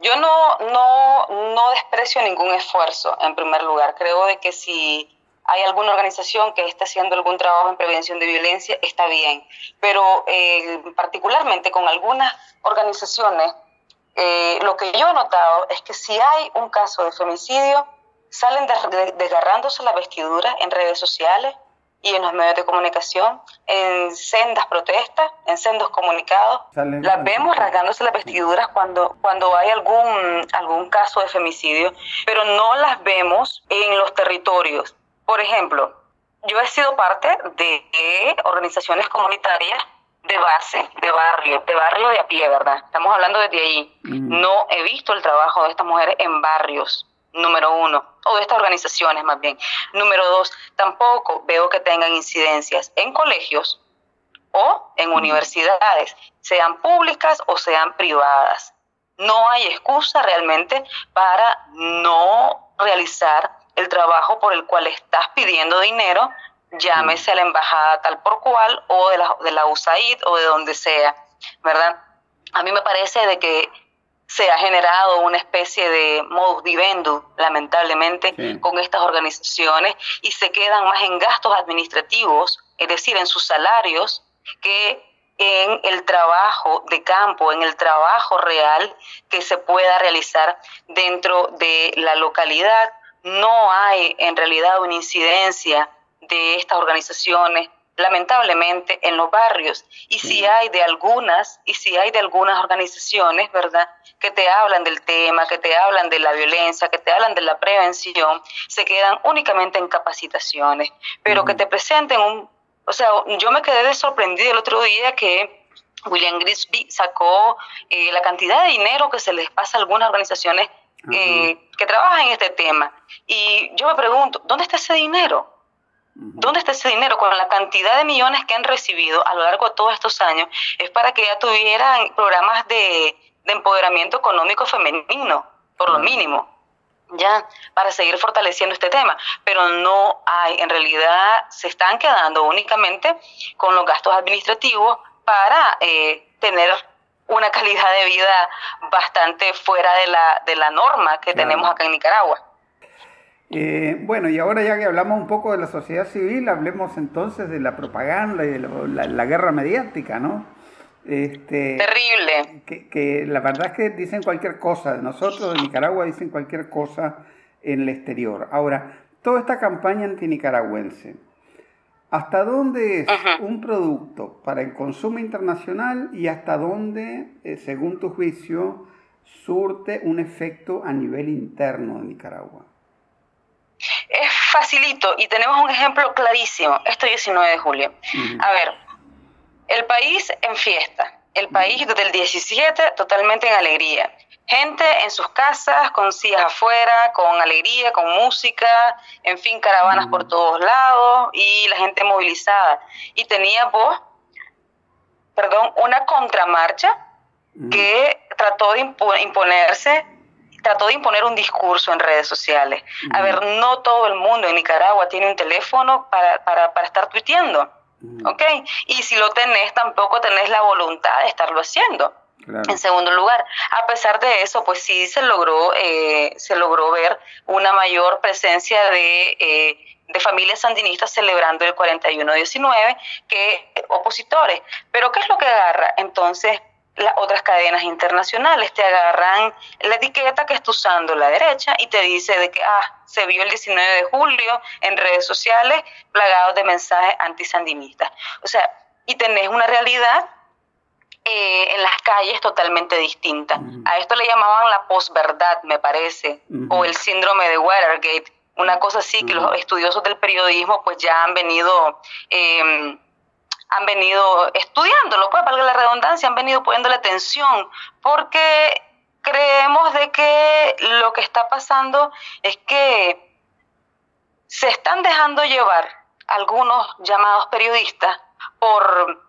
yo no, no, no desprecio ningún esfuerzo, en primer lugar. Creo de que si hay alguna organización que esté haciendo algún trabajo en prevención de violencia, está bien. Pero eh, particularmente con algunas organizaciones eh, lo que yo he notado es que si hay un caso de femicidio, salen desgarrándose la vestidura en redes sociales y en los medios de comunicación, en sendas protestas, en sendos comunicados. las vemos rasgándose las vestiduras cuando, cuando hay algún, algún caso de femicidio, pero no las vemos en los territorios. Por ejemplo, yo he sido parte de organizaciones comunitarias de base, de barrio, de barrio de a pie, ¿verdad? Estamos hablando desde ahí. No he visto el trabajo de estas mujeres en barrios, número uno, o de estas organizaciones más bien. Número dos, tampoco veo que tengan incidencias en colegios o en universidades, sean públicas o sean privadas. No hay excusa realmente para no realizar el trabajo por el cual estás pidiendo dinero llámese a la embajada tal por cual o de la, de la USAID o de donde sea, ¿verdad? A mí me parece de que se ha generado una especie de modus vivendi, lamentablemente, con estas organizaciones y se quedan más en gastos administrativos, es decir, en sus salarios, que en el trabajo de campo, en el trabajo real que se pueda realizar dentro de la localidad. No hay en realidad una incidencia de estas organizaciones, lamentablemente, en los barrios. Y si hay de algunas, y si hay de algunas organizaciones, ¿verdad?, que te hablan del tema, que te hablan de la violencia, que te hablan de la prevención, se quedan únicamente en capacitaciones, pero que te presenten un... O sea, yo me quedé sorprendido el otro día que William Grisby sacó eh, la cantidad de dinero que se les pasa a algunas organizaciones eh, que trabajan en este tema. Y yo me pregunto, ¿dónde está ese dinero? ¿Dónde está ese dinero? Con la cantidad de millones que han recibido a lo largo de todos estos años, es para que ya tuvieran programas de, empoderamiento económico femenino, por lo mínimo, ya, para seguir fortaleciendo este tema. Pero no hay, en realidad se están quedando únicamente con los gastos administrativos para eh, tener una calidad de vida bastante fuera de la, de la norma que tenemos acá en Nicaragua. Eh, bueno, y ahora ya que hablamos un poco de la sociedad civil, hablemos entonces de la propaganda y de la, guerra mediática, ¿no? Este, Terrible. Que, la verdad es que dicen cualquier cosa, de nosotros de Nicaragua dicen cualquier cosa en el exterior. Ahora, toda esta campaña antinicaragüense, ¿hasta dónde es un producto para el consumo internacional y hasta dónde, eh, según tu juicio, surte un efecto a nivel interno de Nicaragua? Es facilito y tenemos un ejemplo clarísimo, esto 19 de julio. A ver, el país en fiesta, el país desde el 17 totalmente en alegría. Gente en sus casas, con sillas afuera, con alegría, con música, en fin, caravanas por todos lados y la gente movilizada. Y tenía vos, perdón, una contramarcha que trató de imponerse trató de imponer un discurso en redes sociales. A ver, no todo el mundo en Nicaragua tiene un teléfono para, para, para estar tuiteando, ¿ok? Y si lo tenés, tampoco tenés la voluntad de estarlo haciendo. En segundo lugar, a pesar de eso, pues sí se logró, eh, se logró ver una mayor presencia de, eh, de familias sandinistas celebrando el 41-19 que opositores. Pero ¿qué es lo que agarra? Entonces, las otras cadenas internacionales te agarran la etiqueta que está usando la derecha y te dice de que ah, se vio el 19 de julio en redes sociales plagados de mensajes antisandinistas. O sea, y tenés una realidad eh, en las calles totalmente distinta. A esto le llamaban la posverdad, me parece, o el síndrome de Watergate, una cosa así que los estudiosos del periodismo pues ya han venido... Em, han venido estudiándolo, pues valga la redundancia, han venido poniéndole atención, porque creemos de que lo que está pasando es que se están dejando llevar algunos llamados periodistas por,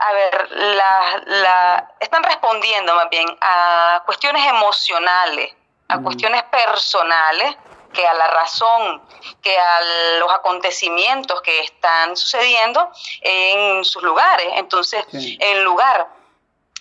a ver, la, están respondiendo más bien a cuestiones emocionales, a cuestiones personales, que a la razón, que a los acontecimientos que están sucediendo en sus lugares. Entonces, en lugar,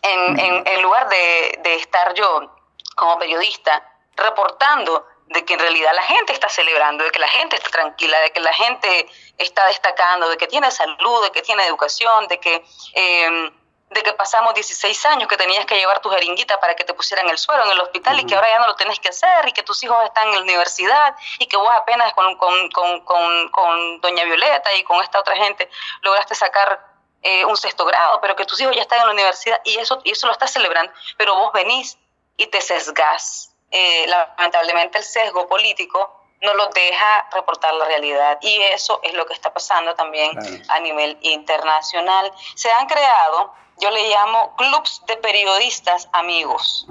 en, en, lugar de, de estar yo como periodista reportando de que en realidad la gente está celebrando, de que la gente está tranquila, de que la gente está destacando, de que tiene salud, de que tiene educación, de que, em, de que pasamos 16 años que tenías que llevar tu jeringuita para que te pusieran el suero en el hospital y que ahora ya no lo tienes que hacer y que tus hijos están en la universidad y que vos apenas con, con, con, con, con doña Violeta y con esta otra gente lograste sacar eh, un sexto grado, pero que tus hijos ya están en la universidad y eso, y eso lo estás celebrando, pero vos venís y te sesgás eh, lamentablemente el sesgo político no los deja reportar la realidad y eso es lo que está pasando también a nivel internacional. Se han creado, yo le llamo clubs de periodistas amigos.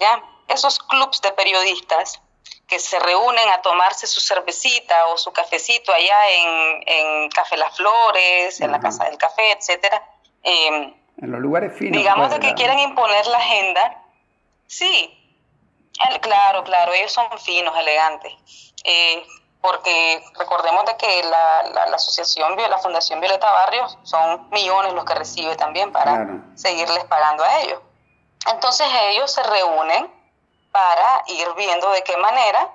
¿Ya? Esos clubs de periodistas que se reúnen a tomarse su cervecita o su cafecito allá en, en Café Las Flores, en la Casa del Café, etcétera. Em, en los lugares finos. Digamos pues, de que quieren imponer la agenda. Sí, Claro, claro, ellos son finos, elegantes. Eh, porque recordemos de que la, la, asociación, la Fundación Violeta Barrios, son millones los que recibe también para seguirles pagando a ellos. Entonces ellos se reúnen para ir viendo de qué manera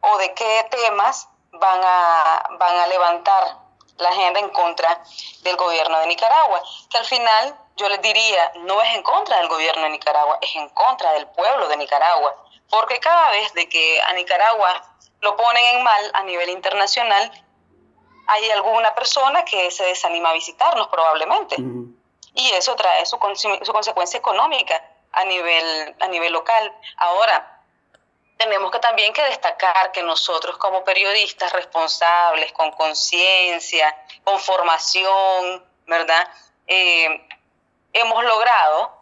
o de qué temas van a, van a levantar la agenda en contra del gobierno de Nicaragua, que al final yo les diría, no es en contra del gobierno de Nicaragua, es en contra del pueblo de Nicaragua, porque cada vez de que a Nicaragua lo ponen en mal a nivel internacional, hay alguna persona que se desanima a visitarnos probablemente. Y eso trae su, su, consecuencia económica a nivel, a nivel local. Ahora, tenemos que también que destacar que nosotros como periodistas responsables, con conciencia, con formación, ¿verdad? Eh, hemos logrado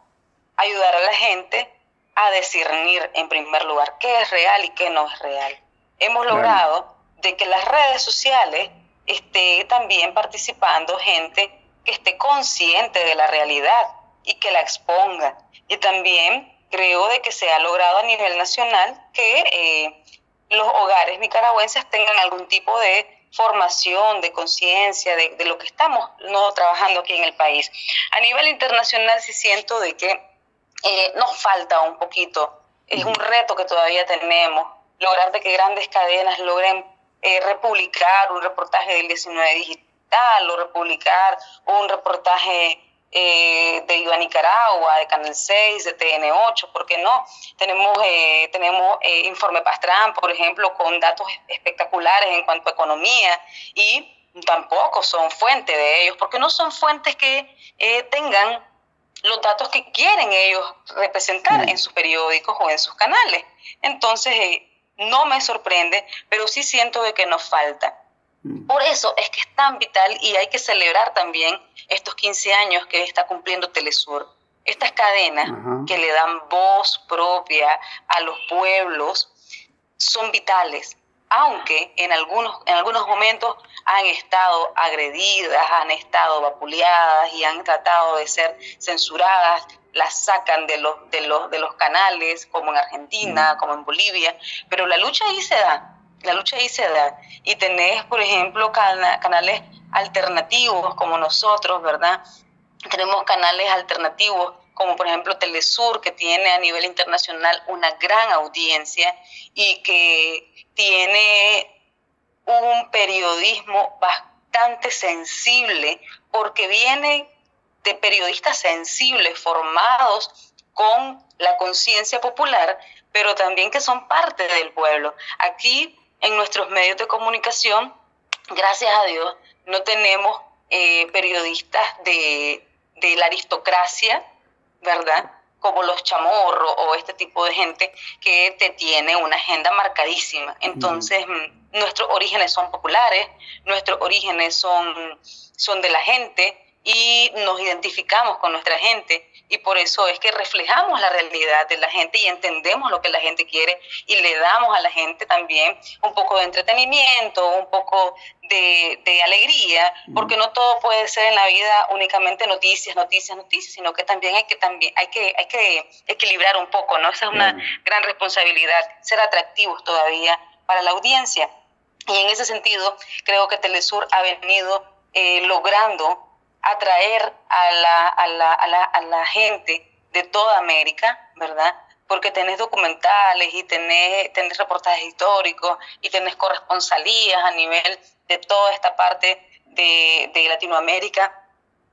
ayudar a la gente a discernir en primer lugar qué es real y qué no es real. Hemos logrado de que las redes sociales esté también participando gente que esté consciente de la realidad y que la exponga. Y también creo de que se ha logrado a nivel nacional que eh, los hogares nicaragüenses tengan algún tipo de formación, de conciencia, de, lo que estamos no trabajando aquí en el país. A nivel internacional sí siento de que eh, nos falta un poquito, es un reto que todavía tenemos, lograr de que grandes cadenas logren eh, republicar un reportaje del 19 digital o republicar un reportaje eh, de Iba Nicaragua, de Canal 6, de TN8, ¿por qué no? Tenemos, eh, tenemos eh, Informe Pastrán, por ejemplo, con datos espectaculares en cuanto a economía y tampoco son fuente de ellos, porque no son fuentes que eh, tengan los datos que quieren ellos representar en sus periódicos o en sus canales. Entonces, no me sorprende, pero sí siento de que nos falta. Mm. Por eso es que es tan vital y hay que celebrar también estos 15 años que está cumpliendo Telesur. Estas cadenas que le dan voz propia a los pueblos son vitales, aunque en algunos, en algunos momentos han estado agredidas, han estado vapuleadas y han tratado de ser censuradas, las sacan de los, de los, de los canales, como en Argentina, mm. como en Bolivia, pero la lucha ahí se da la lucha ahí se da. Y tenés, por ejemplo, canales alternativos como nosotros, ¿verdad? Tenemos canales alternativos como por ejemplo Telesur, que tiene a nivel internacional una gran audiencia y que tiene un periodismo bastante sensible, porque viene de periodistas sensibles formados con la conciencia popular, pero también que son parte del pueblo. Aquí en nuestros medios de comunicación, gracias a Dios, no tenemos eh, periodistas de, la aristocracia, ¿verdad? como los chamorros o este tipo de gente que te tiene una agenda marcadísima. Entonces, mm, nuestros orígenes son populares, nuestros orígenes son, son de la gente y nos identificamos con nuestra gente y por eso es que reflejamos la realidad de la gente y entendemos lo que la gente quiere y le damos a la gente también un poco de entretenimiento, un poco de, de alegría, porque no todo puede ser en la vida únicamente noticias, noticias, noticias, sino que también hay que, también, hay que, hay que equilibrar un poco, ¿no? Esa es una gran responsabilidad, ser atractivos todavía para la audiencia. Y en ese sentido, creo que Telesur ha venido eh, logrando atraer a la, a la, a la, a la gente de toda América, ¿verdad? Porque tenés documentales y tenés, tenés reportajes históricos y tenés corresponsalías a nivel de toda esta parte de, de Latinoamérica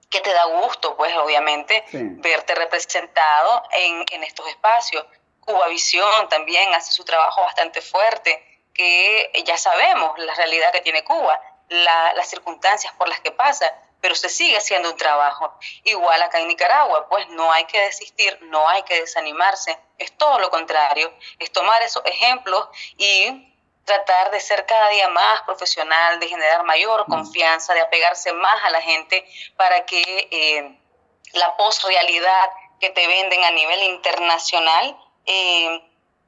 que te da gusto, pues obviamente, verte representado en, en estos espacios. Cuba Visión también hace su trabajo bastante fuerte, que ya sabemos la realidad que tiene Cuba, la, las circunstancias por las que pasa, pero se sigue haciendo un trabajo. Igual acá en Nicaragua, pues no hay que desistir, no hay que desanimarse, es todo lo contrario, es tomar esos ejemplos y tratar de ser cada día más profesional, de generar mayor confianza, de apegarse más a la gente para que eh, la posrealidad que te venden a nivel internacional eh,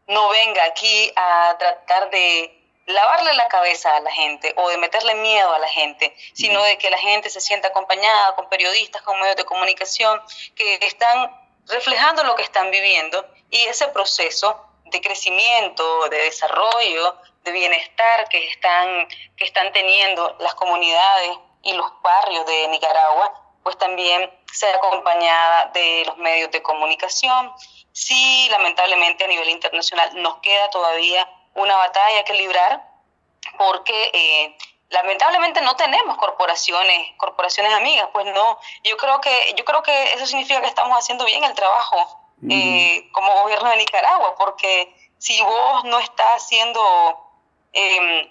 no venga aquí a tratar de lavarle la cabeza a la gente o de meterle miedo a la gente, sino de que la gente se sienta acompañada con periodistas, con medios de comunicación que están reflejando lo que están viviendo y ese proceso de crecimiento, de desarrollo, de bienestar que están, que están teniendo las comunidades y los barrios de Nicaragua, pues también sea acompañada de los medios de comunicación. Sí, lamentablemente a nivel internacional nos queda todavía una batalla que librar porque eh, lamentablemente no tenemos corporaciones, corporaciones amigas, pues no, yo creo que, yo creo que eso significa que estamos haciendo bien el trabajo eh, como gobierno de Nicaragua, porque si vos no estás haciendo, em,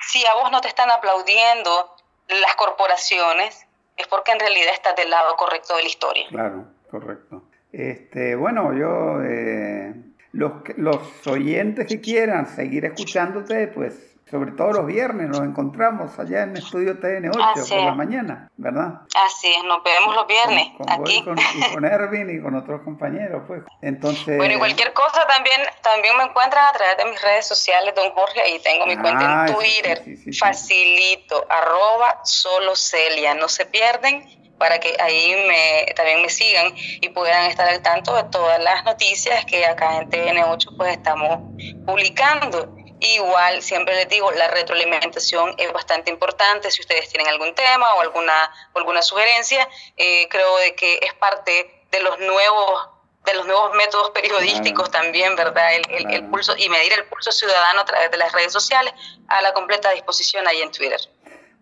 si a vos no te están aplaudiendo las corporaciones, es porque en realidad estás del lado correcto de la historia. Claro, correcto. Este, bueno, yo eh, los, los oyentes que quieran seguir escuchándote, pues sobre todo los viernes nos encontramos allá en Estudio TN8 por la mañana, ¿verdad? Así es, nos vemos los viernes con, aquí. Con, y con Erwin y con otros compañeros, pues. Entonces... Bueno, y cualquier cosa también, también me encuentran a través de mis redes sociales, don Jorge, ahí tengo mi cuenta en ah, Twitter, facilito, arroba solo Celia, no se pierden para que ahí me, también me sigan y puedan estar al tanto de todas las noticias que acá en TN8 pues estamos publicando. Igual, siempre les digo, la retroalimentación es bastante importante. Si ustedes tienen algún tema o alguna, alguna sugerencia, eh, creo de que es parte de los nuevos de los nuevos métodos periodísticos también, ¿verdad? El, el, pulso y medir el pulso ciudadano a través de las redes sociales a la completa disposición ahí en Twitter.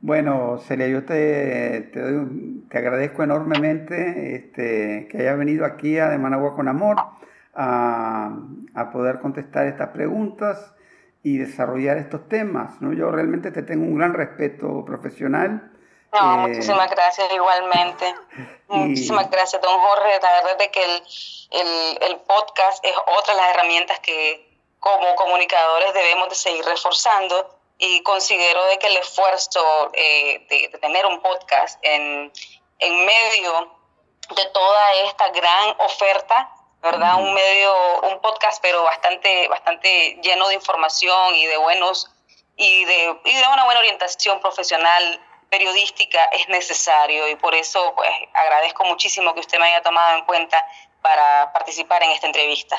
Bueno, Celia, yo te, te, te agradezco enormemente este, que hayas venido aquí a De Managua con Amor a, a, poder contestar estas preguntas y desarrollar estos temas. ¿no? Yo realmente te tengo un gran respeto profesional. No, eh, muchísimas gracias igualmente. Muchísimas gracias, don Jorge. La verdad es que el, el, el podcast es otra de las herramientas que como comunicadores debemos de seguir reforzando y considero de que el esfuerzo eh, de, tener un podcast en, en, medio de toda esta gran oferta, ¿verdad? Un medio, un podcast, pero bastante, bastante lleno de información y de buenos, y de, y de una buena orientación profesional periodística es necesario y por eso pues agradezco muchísimo que usted me haya tomado en cuenta para participar en esta entrevista.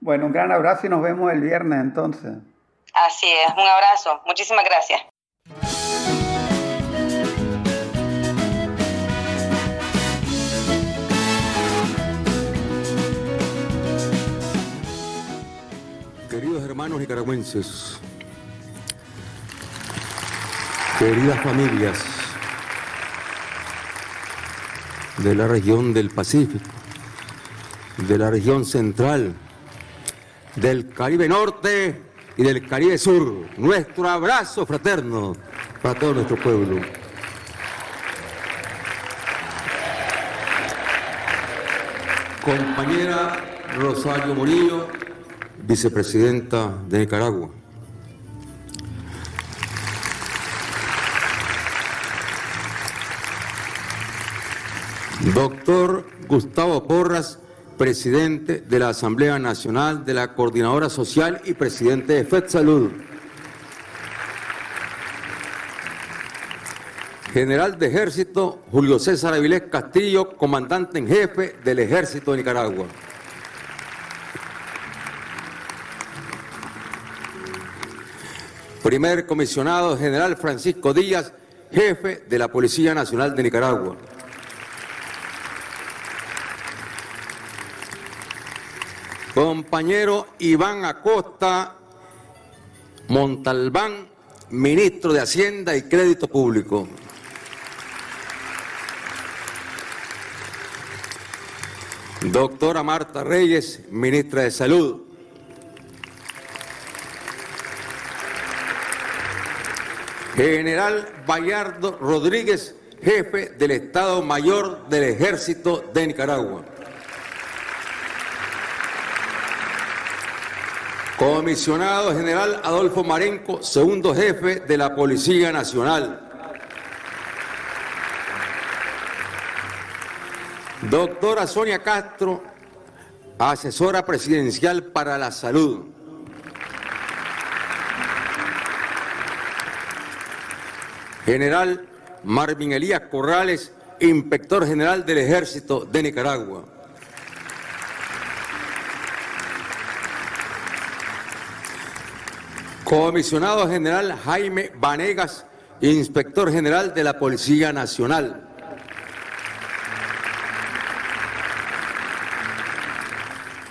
Bueno, un gran abrazo y nos vemos el viernes entonces. Así es, un abrazo. Muchísimas gracias. Queridos hermanos nicaragüenses, queridas familias de la región del Pacífico, de la región central, del Caribe Norte y del Caribe Sur. Nuestro abrazo fraterno para todo nuestro pueblo. Compañera Rosario Murillo, vicepresidenta de Nicaragua. Doctor Gustavo Porras, presidente de la Asamblea Nacional de la Coordinadora Social y presidente de FED Salud. General de Ejército Julio César Avilés Castillo, comandante en jefe del Ejército de Nicaragua. Primer comisionado general Francisco Díaz, jefe de la Policía Nacional de Nicaragua. Compañero Iván Acosta Montalbán, ministro de Hacienda y Crédito Público. Doctora Marta Reyes, ministra de Salud. General Bayardo Rodríguez, jefe del Estado Mayor del Ejército de Nicaragua. Comisionado General Adolfo Marenco, segundo jefe de la Policía Nacional. Doctora Sonia Castro, asesora presidencial para la salud. General Marvin Elías Corrales, inspector general del Ejército de Nicaragua. Comisionado General Jaime Vanegas, Inspector General de la Policía Nacional.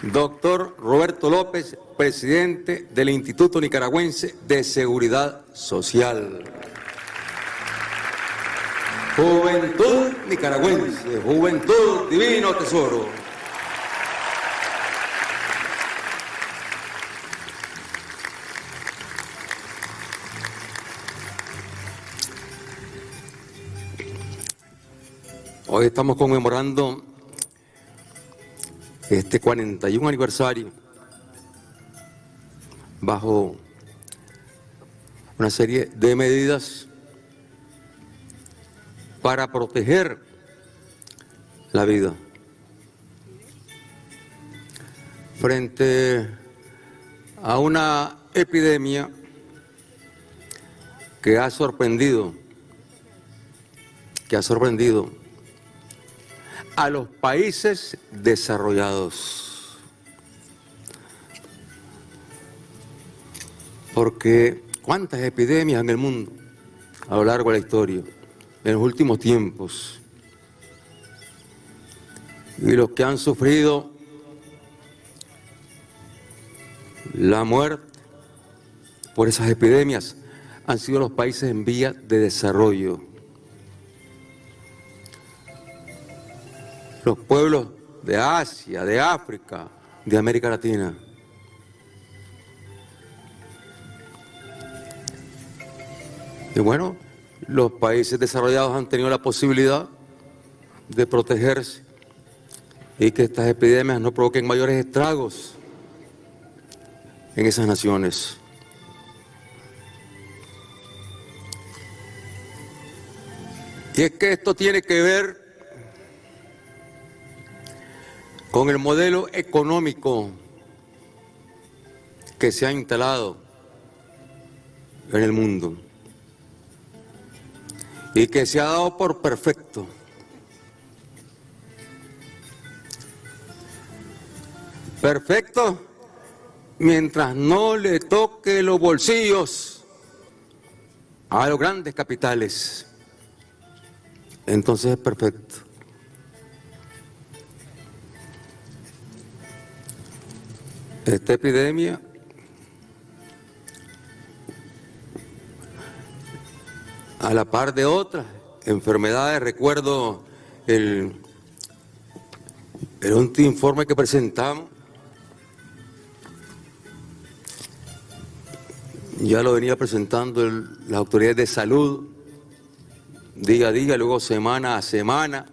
Doctor Roberto López, presidente del Instituto Nicaragüense de Seguridad Social. Juventud nicaragüense, juventud divino tesoro. Hoy estamos conmemorando este 41 aniversario bajo una serie de medidas para proteger la vida. Frente a una epidemia que ha sorprendido, que ha sorprendido a los países desarrollados. Porque cuántas epidemias en el mundo a lo largo de la historia, en los últimos tiempos. Y los que han sufrido la muerte por esas epidemias han sido los países en vía de desarrollo. Los pueblos de Asia, de África, de América Latina. Y bueno, los países desarrollados han tenido la posibilidad de protegerse y que estas epidemias no provoquen mayores estragos en esas naciones. Y es que esto tiene que ver con el modelo económico que se ha instalado en el mundo y que se ha dado por perfecto. Perfecto mientras no le toque los bolsillos a los grandes capitales. Entonces es perfecto. Esta epidemia a la par de otras enfermedades, recuerdo el, el último informe que presentamos, ya lo venía presentando las autoridades de salud día a día, luego semana a semana,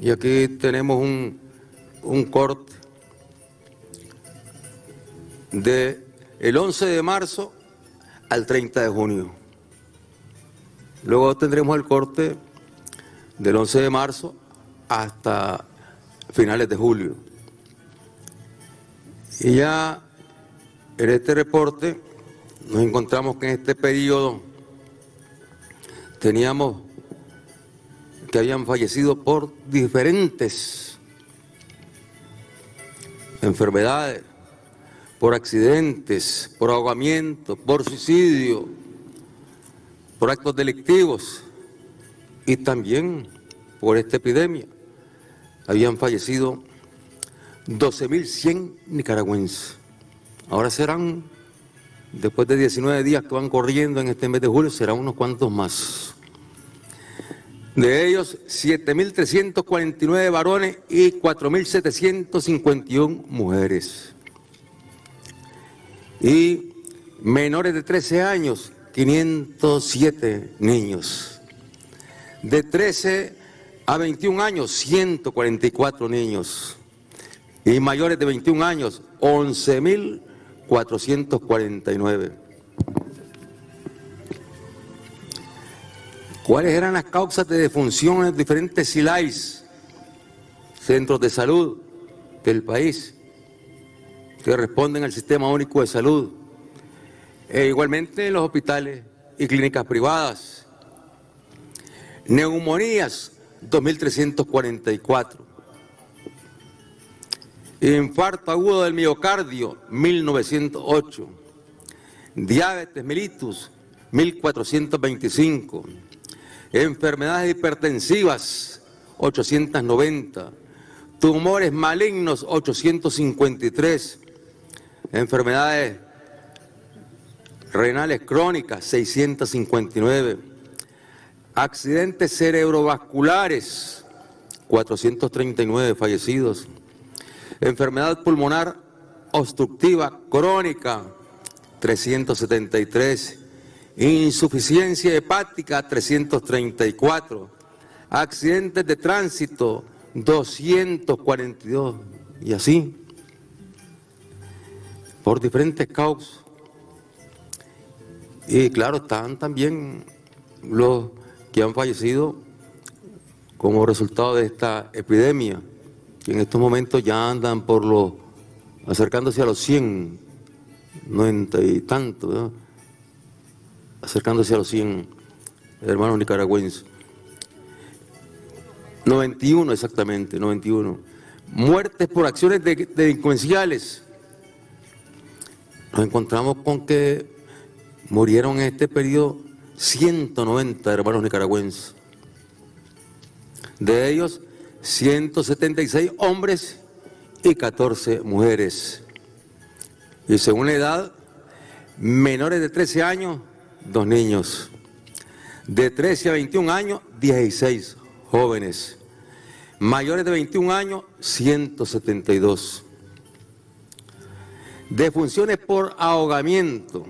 Y aquí tenemos un, un corte de el 11 de marzo al 30 de junio. Luego tendremos el corte del 11 de marzo hasta finales de julio. Y ya en este reporte nos encontramos que en este periodo teníamos que habían fallecido por diferentes enfermedades, por accidentes, por ahogamiento, por suicidio, por actos delictivos y también por esta epidemia. Habían fallecido 12.100 nicaragüenses. Ahora serán, después de 19 días que van corriendo en este mes de julio, serán unos cuantos más. De ellos, 7.349 varones y 4.751 mujeres. Y menores de 13 años, 507 niños. De 13 a 21 años, 144 niños. Y mayores de 21 años, 11.449. ¿Cuáles eran las causas de defunción en diferentes SILAIS, centros de salud del país, que responden al Sistema Único de Salud? E igualmente en los hospitales y clínicas privadas. Neumonías, 2.344. Infarto agudo del miocardio, 1908. Diabetes mellitus, 1425. Enfermedades hipertensivas, 890. Tumores malignos, 853. Enfermedades renales crónicas, 659. Accidentes cerebrovasculares, 439 fallecidos. Enfermedad pulmonar obstructiva crónica, 373. Insuficiencia hepática, 334. Accidentes de tránsito, 242. Y así, por diferentes causas. Y claro, están también los que han fallecido como resultado de esta epidemia, que en estos momentos ya andan por los, acercándose a los 100, 90 y tanto, acercándose a los 100 hermanos nicaragüenses. 91 exactamente, 91. Muertes por acciones delincuenciales. Nos encontramos con que Murieron en este periodo 190 hermanos nicaragüenses. De ellos, 176 hombres y 14 mujeres. Y según la edad, menores de 13 años, dos niños. De 13 a 21 años, 16 jóvenes. Mayores de 21 años, 172. Defunciones por ahogamiento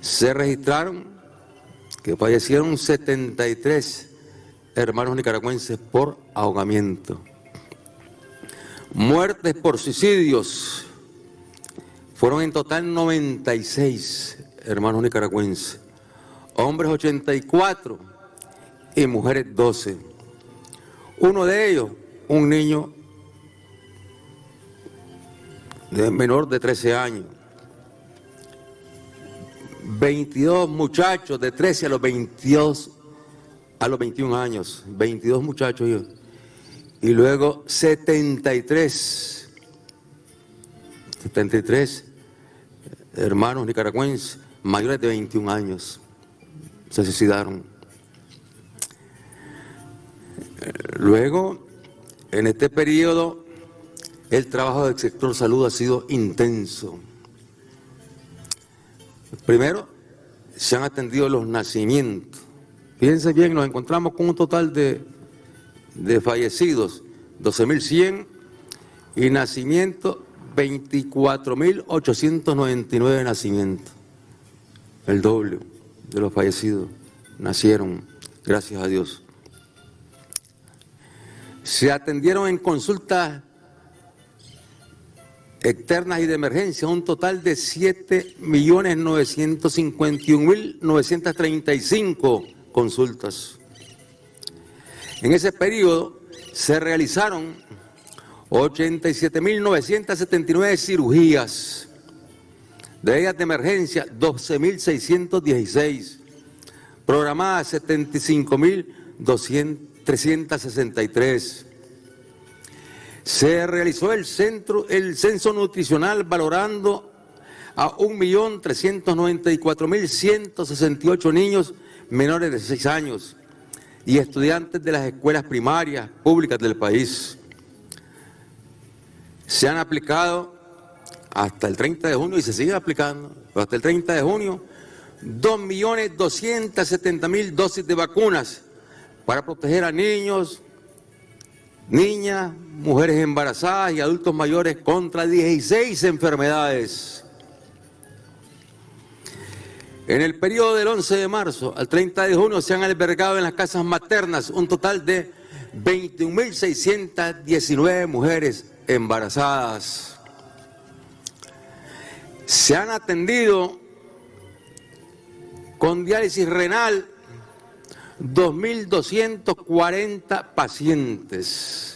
se registraron que fallecieron 73 hermanos nicaragüenses por ahogamiento. Muertes por suicidios. Fueron en total 96 hermanos nicaragüenses. Hombres 84 y mujeres 12. Uno de ellos, un niño de menor de 13 años. 22 muchachos de 13 a los 22, a los 21 años, 22 muchachos yo. Y luego 73, 73 hermanos nicaragüenses mayores de 21 años se suicidaron. Luego, en este periodo, el trabajo del sector salud ha sido intenso. Primero, se han atendido los nacimientos. Fíjense bien, nos encontramos con un total de, de fallecidos, 12.100, y nacimientos, 24.899 nacimientos. El doble de los fallecidos nacieron, gracias a Dios. Se atendieron en consultas externas y de emergencia un total de 7.951.935 consultas. En ese periodo se realizaron 87.979 cirugías, de ellas de emergencia 12.616, programadas 75.363. Se realizó el, centro, el censo nutricional valorando a 1.394.168 niños menores de 6 años y estudiantes de las escuelas primarias públicas del país. Se han aplicado hasta el 30 de junio y se sigue aplicando, hasta el 30 de junio, 2.270.000 dosis de vacunas para proteger a niños, niñas, mujeres embarazadas y adultos mayores contra 16 enfermedades. En el periodo del 11 de marzo al 30 de junio se han albergado en las casas maternas un total de 21.619 mujeres embarazadas. Se han atendido con diálisis renal 2.240 pacientes.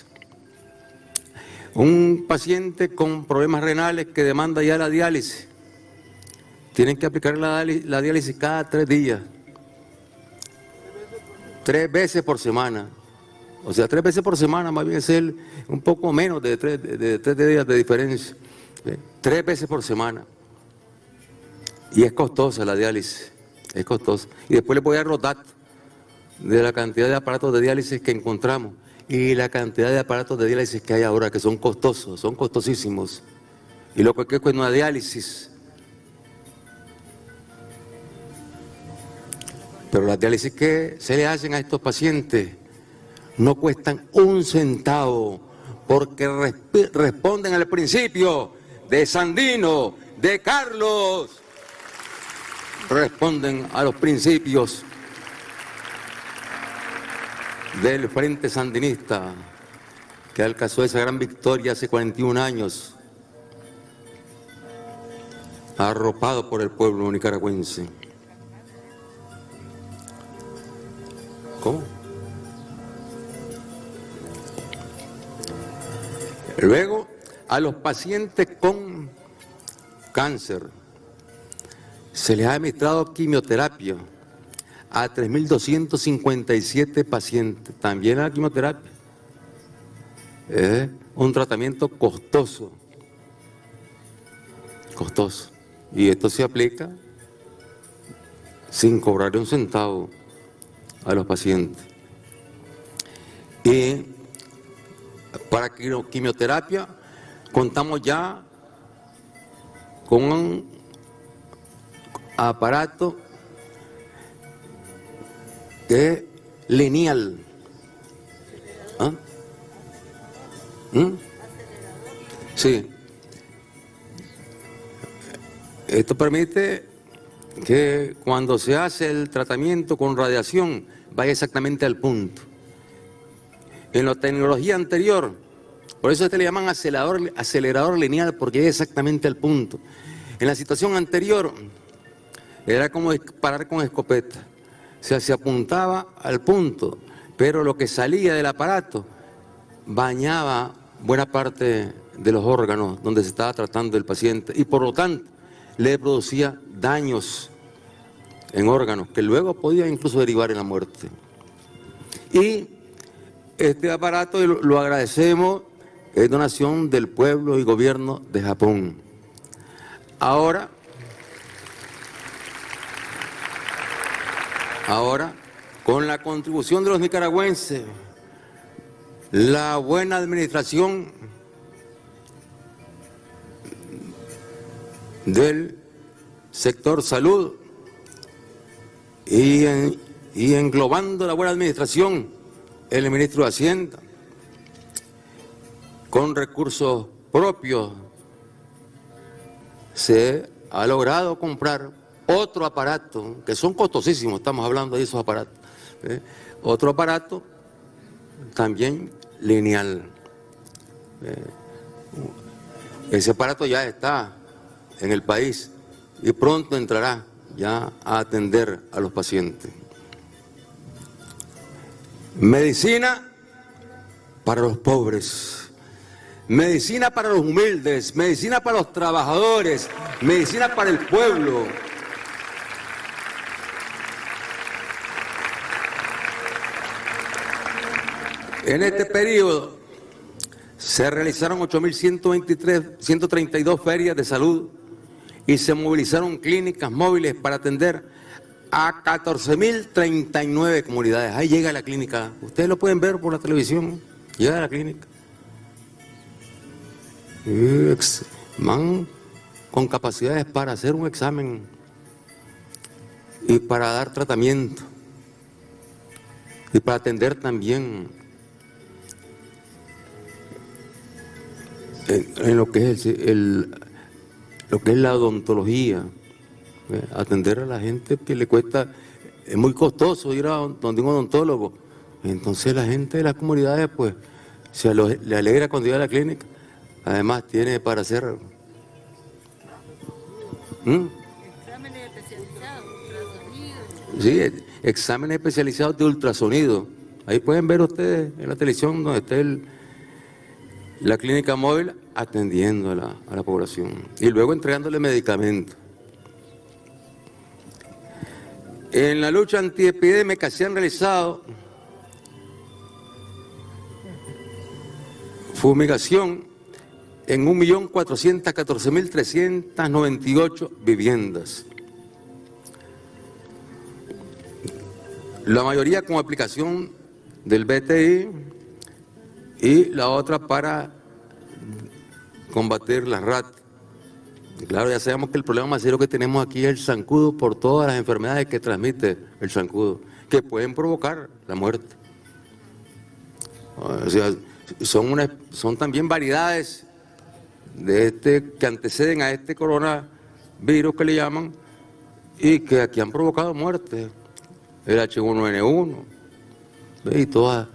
Un paciente con problemas renales que demanda ya la diálisis. Tienen que aplicar la, diálisis cada tres días. Tres veces por semana. O sea, tres veces por semana, más bien es un poco menos de tres, días de diferencia. Tres veces por semana. Y es costosa la diálisis. Es costosa. Y después le voy a dar los datos de la cantidad de aparatos de diálisis que encontramos y la cantidad de aparatos de diálisis que hay ahora, que son costosos, son costosísimos. Y lo que es una diálisis. Pero las diálisis que se le hacen a estos pacientes no cuestan un centavo, porque responden al principio de Sandino, de Carlos, responden a los principios del Frente Sandinista que alcanzó esa gran victoria hace 41 años, arropado por el pueblo nicaragüense. ¿Cómo? Luego, a los pacientes con cáncer se les ha administrado quimioterapia a 3.257 pacientes, también a la quimioterapia. Es un tratamiento costoso, costoso. Y esto se aplica sin cobrar un centavo a los pacientes. Y para quimioterapia contamos ya con un aparato es lineal. ¿Ah? ¿Mm? Sí. Esto permite que cuando se hace el tratamiento con radiación vaya exactamente al punto. En la tecnología anterior, por eso este le llaman acelerador, acelerador lineal, porque es exactamente al punto. En la situación anterior era como parar con escopeta. Sea, se apuntaba al punto, pero lo que salía del aparato bañaba buena parte de los órganos donde se estaba tratando el paciente y por lo tanto le producía daños en órganos que luego podía incluso derivar en la muerte. Y este aparato, lo agradecemos, es donación del pueblo y gobierno de Japón. Ahora Ahora, con la contribución de los nicaragüenses, la buena administración del sector salud y, englobando la buena administración el ministro de Hacienda con recursos propios se ha logrado comprar otro aparato, que son costosísimos, estamos hablando de esos aparatos. ¿eh? Otro aparato también lineal. Eh, ese aparato ya está en el país y pronto entrará ya a atender a los pacientes. Medicina para los pobres, medicina para los humildes, medicina para los trabajadores, medicina para el pueblo. En este periodo se realizaron 8.132 ferias de salud y se movilizaron clínicas móviles para atender a 14.039 comunidades. Ahí llega la clínica. Ustedes lo pueden ver por la televisión. Llega la clínica. Man con capacidades para hacer un examen y para dar tratamiento y para atender también en, lo que es el, lo que es la odontología, eh, atender a la gente que le cuesta, es muy costoso ir a donde un odontólogo. Entonces la gente de las comunidades pues se le alegra cuando llega a la clínica. Además tiene para hacer... ¿Mm? Exámenes especializados, ultrasonido. Sí, exámenes especializados de ultrasonido. Ahí pueden ver ustedes en la televisión donde está el, la clínica móvil atendiendo a la, población y luego entregándole medicamentos. En la lucha antiepidémica se han realizado fumigación en 1.414.398 viviendas. La mayoría con aplicación del BTI y la otra para combatir la RAT. claro, ya sabemos que el problema más serio que tenemos aquí es el zancudo por todas las enfermedades que transmite el zancudo, que pueden provocar la muerte. Son, una, son también variedades de este, que anteceden a este coronavirus que le llaman y que aquí han provocado muerte. El H1N1 y todas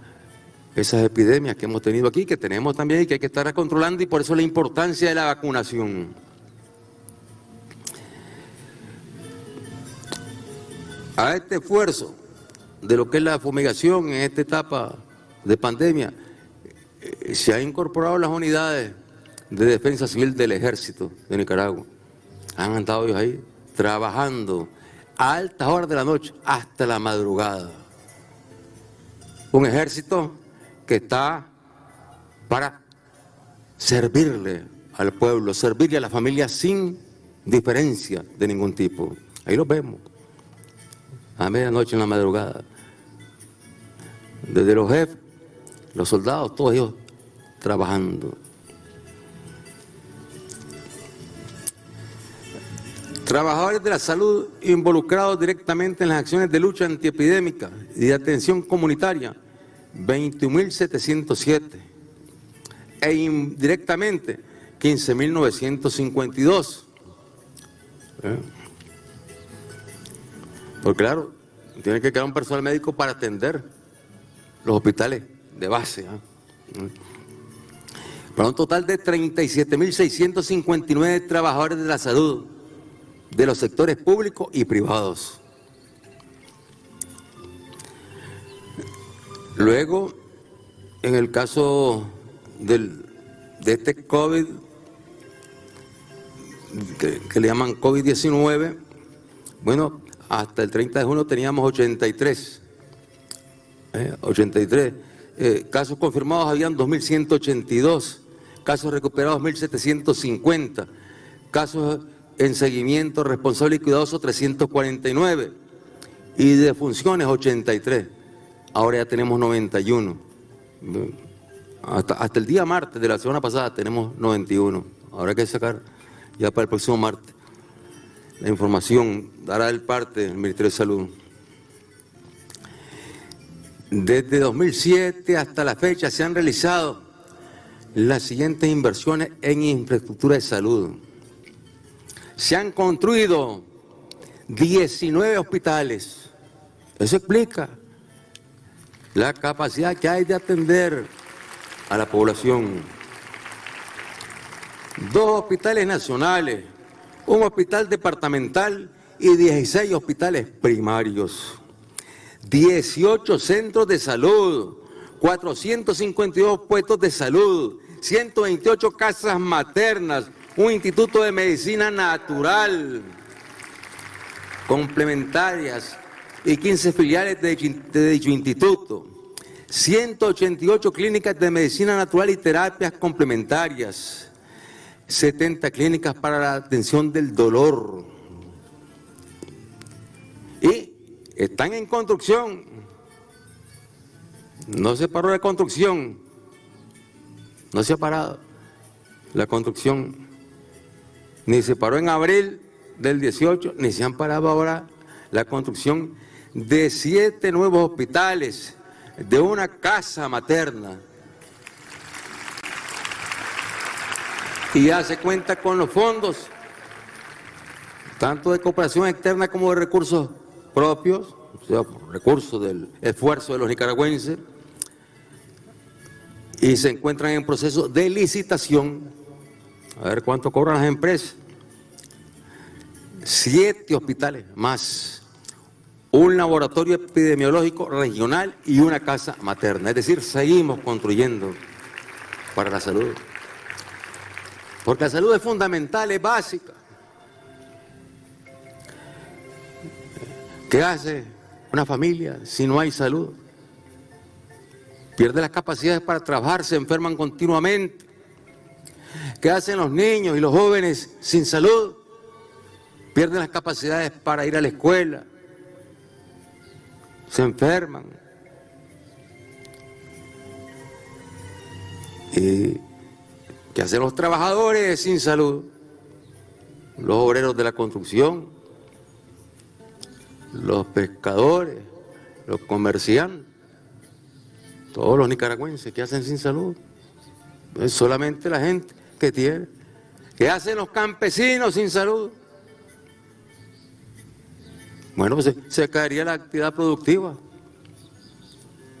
esas epidemias que hemos tenido aquí, que tenemos también y que hay que estar controlando y por eso la importancia de la vacunación. A este esfuerzo de lo que es la fumigación en esta etapa de pandemia, eh, se han incorporado las unidades de defensa civil del ejército de Nicaragua. Han estado ellos ahí trabajando a altas horas de la noche hasta la madrugada. Un ejército que está para servirle al pueblo, servirle a la familia sin diferencia de ningún tipo. Ahí lo vemos, a medianoche en la madrugada. Desde los jefes, los soldados, todos ellos trabajando. Trabajadores de la salud involucrados directamente en las acciones de lucha antiepidémica y de atención comunitaria 21.707 e indirectamente 15.952. ¿Eh? Porque claro, tiene que quedar un personal médico para atender los hospitales de base. ¿eh? Para un total de 37.659 trabajadores de la salud de los sectores públicos y privados. Luego, en el caso de este COVID, que, le llaman COVID-19, bueno, hasta el 30 de junio teníamos 83. 83. Eh, eh, casos confirmados habían 2.182, casos recuperados 1.750, casos en seguimiento responsable y cuidadoso 349 y de funciones 83 ahora ya tenemos 91. Hasta, hasta, el día martes de la semana pasada tenemos 91. Ahora hay que sacar ya para el próximo martes la información, dará el parte del Ministerio de Salud. Desde 2007 hasta la fecha se han realizado las siguientes inversiones en infraestructura de salud. Se han construido 19 hospitales. Eso explica la capacidad que hay de atender a la población. Dos hospitales nacionales, un hospital departamental y 16 hospitales primarios. 18 centros de salud, 452 puestos de salud, 128 casas maternas, un instituto de medicina natural, complementarias y 15 filiales de, dicho instituto, 188 clínicas de medicina natural y terapias complementarias, 70 clínicas para la atención del dolor. Y están en construcción. No se paró la construcción. No se ha parado la construcción. Ni se paró en abril del 18, ni se han parado ahora la construcción de siete nuevos hospitales, de una casa materna. Y ya se cuenta con los fondos, tanto de cooperación externa como de recursos propios, o sea, recursos del esfuerzo de los nicaragüenses, y se encuentran en proceso de licitación. A ver cuánto cobran las empresas. Siete hospitales más, un laboratorio epidemiológico regional y una casa materna. Es decir, seguimos construyendo para la salud. Porque la salud es fundamental, es básica. ¿Qué hace una familia si no hay salud? Pierde las capacidades para trabajar, se enferman continuamente. ¿Qué hacen los niños y los jóvenes sin salud? Pierden las capacidades para ir a la escuela. Se enferman. ¿Y qué hacen los trabajadores sin salud? Los obreros de la construcción, los pescadores, los comerciantes, todos los nicaragüenses que hacen sin salud. Es solamente la gente que tiene. ¿Qué hacen los campesinos sin salud? Bueno, pues se, caería la actividad productiva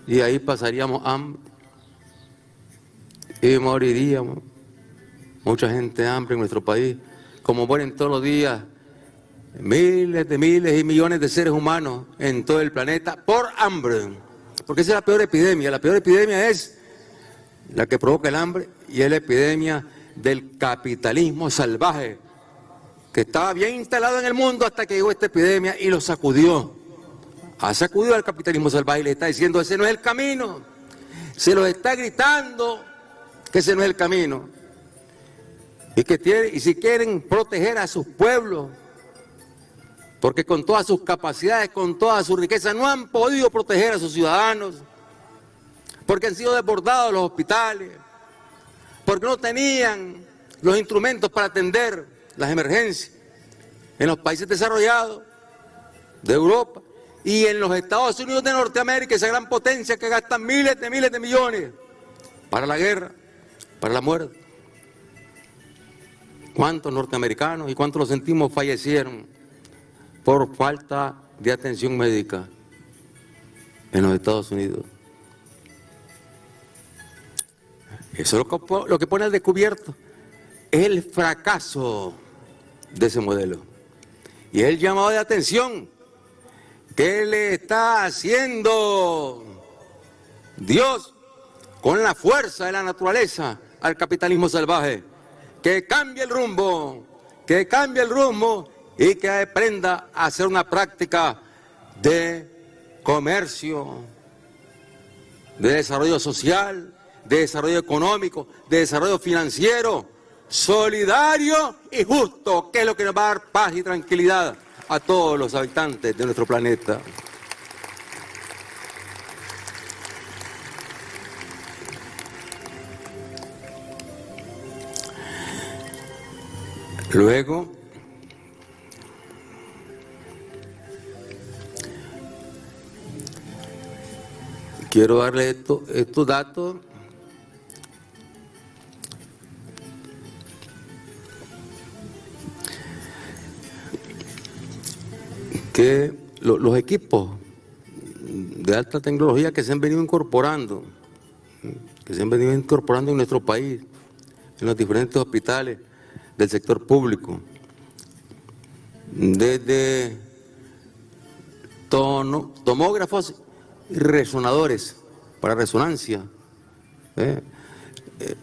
y ahí pasaríamos hambre y moriríamos. Mucha gente hambre en nuestro país, como mueren todos los días miles de miles y millones de seres humanos en todo el planeta por hambre. Porque esa es la peor epidemia. La peor epidemia es la que provoca el hambre y es la epidemia del capitalismo salvaje que estaba bien instalado en el mundo hasta que llegó esta epidemia y lo sacudió. Ha sacudido al capitalismo salvaje y le está diciendo, ese no es el camino. Se lo está gritando que ese no es el camino. Y, que tiene, y si quieren proteger a sus pueblos, porque con todas sus capacidades, con toda su riqueza, no han podido proteger a sus ciudadanos, porque han sido desbordados los hospitales, porque no tenían los instrumentos para atender las emergencias en los países desarrollados de Europa y en los Estados Unidos de Norteamérica, esa gran potencia que gasta miles de miles de millones para la guerra, para la muerte. ¿Cuántos norteamericanos y cuántos lo sentimos fallecieron por falta de atención médica en los Estados Unidos. Eso es lo que, pone al descubierto. Es el fracaso de ese modelo. Y el llamado de atención que le está haciendo Dios con la fuerza de la naturaleza al capitalismo salvaje. Que cambie el rumbo, que cambie el rumbo y que aprenda a hacer una práctica de comercio, de desarrollo social, de desarrollo económico, de desarrollo financiero, solidario y justo, que es lo que nos va a dar paz y tranquilidad a todos los habitantes de nuestro planeta. Luego, quiero darle estos datos que los equipos de alta tecnología que se han venido incorporando que se han venido incorporando en nuestro país, en los diferentes hospitales del sector público, desde tomógrafos y resonadores para resonancia. ¿eh? Eh,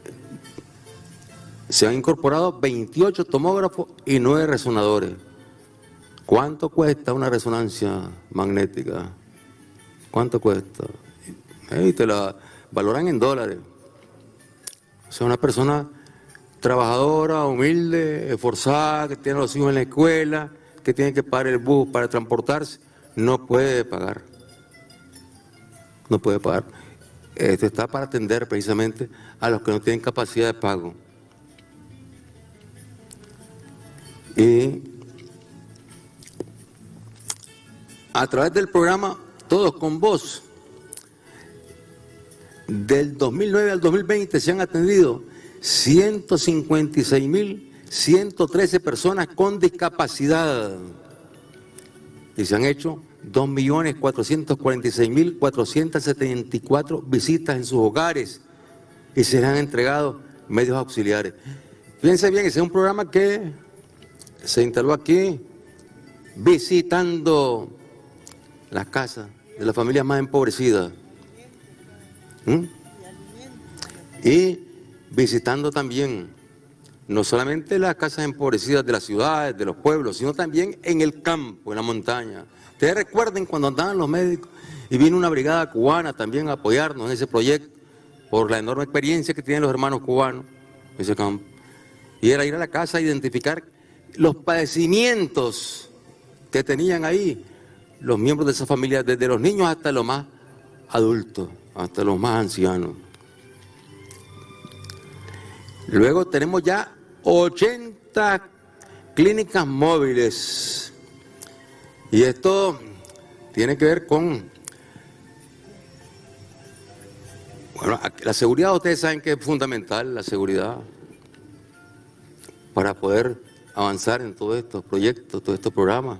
se han incorporado 28 tomógrafos y 9 resonadores. ¿Cuánto cuesta una resonancia magnética? ¿Cuánto cuesta? Y te la valoran en dólares. O sea, una persona trabajadora, humilde, esforzada, que tiene a los hijos en la escuela, que tiene que pagar el bus para transportarse, no puede pagar. No puede pagar. Esto está para atender precisamente a los que no tienen capacidad de pago. Y a través del programa Todos con Voz, del 2009 al 2020 se han atendido 156.113 personas con discapacidad y se han hecho 2.446.474 visitas en sus hogares y se les han entregado medios auxiliares. Fíjense bien, ese es un programa que se instaló aquí visitando las casas de las familias más empobrecidas. Y visitando también no solamente las casas empobrecidas de las ciudades, de los pueblos, sino también en el campo, en la montaña. Ustedes recuerden cuando andaban los médicos y vino una brigada cubana también a apoyarnos en ese proyecto por la enorme experiencia que tienen los hermanos cubanos en ese campo. Y era ir a la casa a identificar los padecimientos que tenían ahí los miembros de esa familia, desde los niños hasta los más adultos, hasta los más ancianos. Luego tenemos ya 80 clínicas móviles. Y esto tiene que ver con... Bueno, la seguridad, ustedes saben que es fundamental, la seguridad, para poder avanzar en todos estos proyectos, todos estos programas.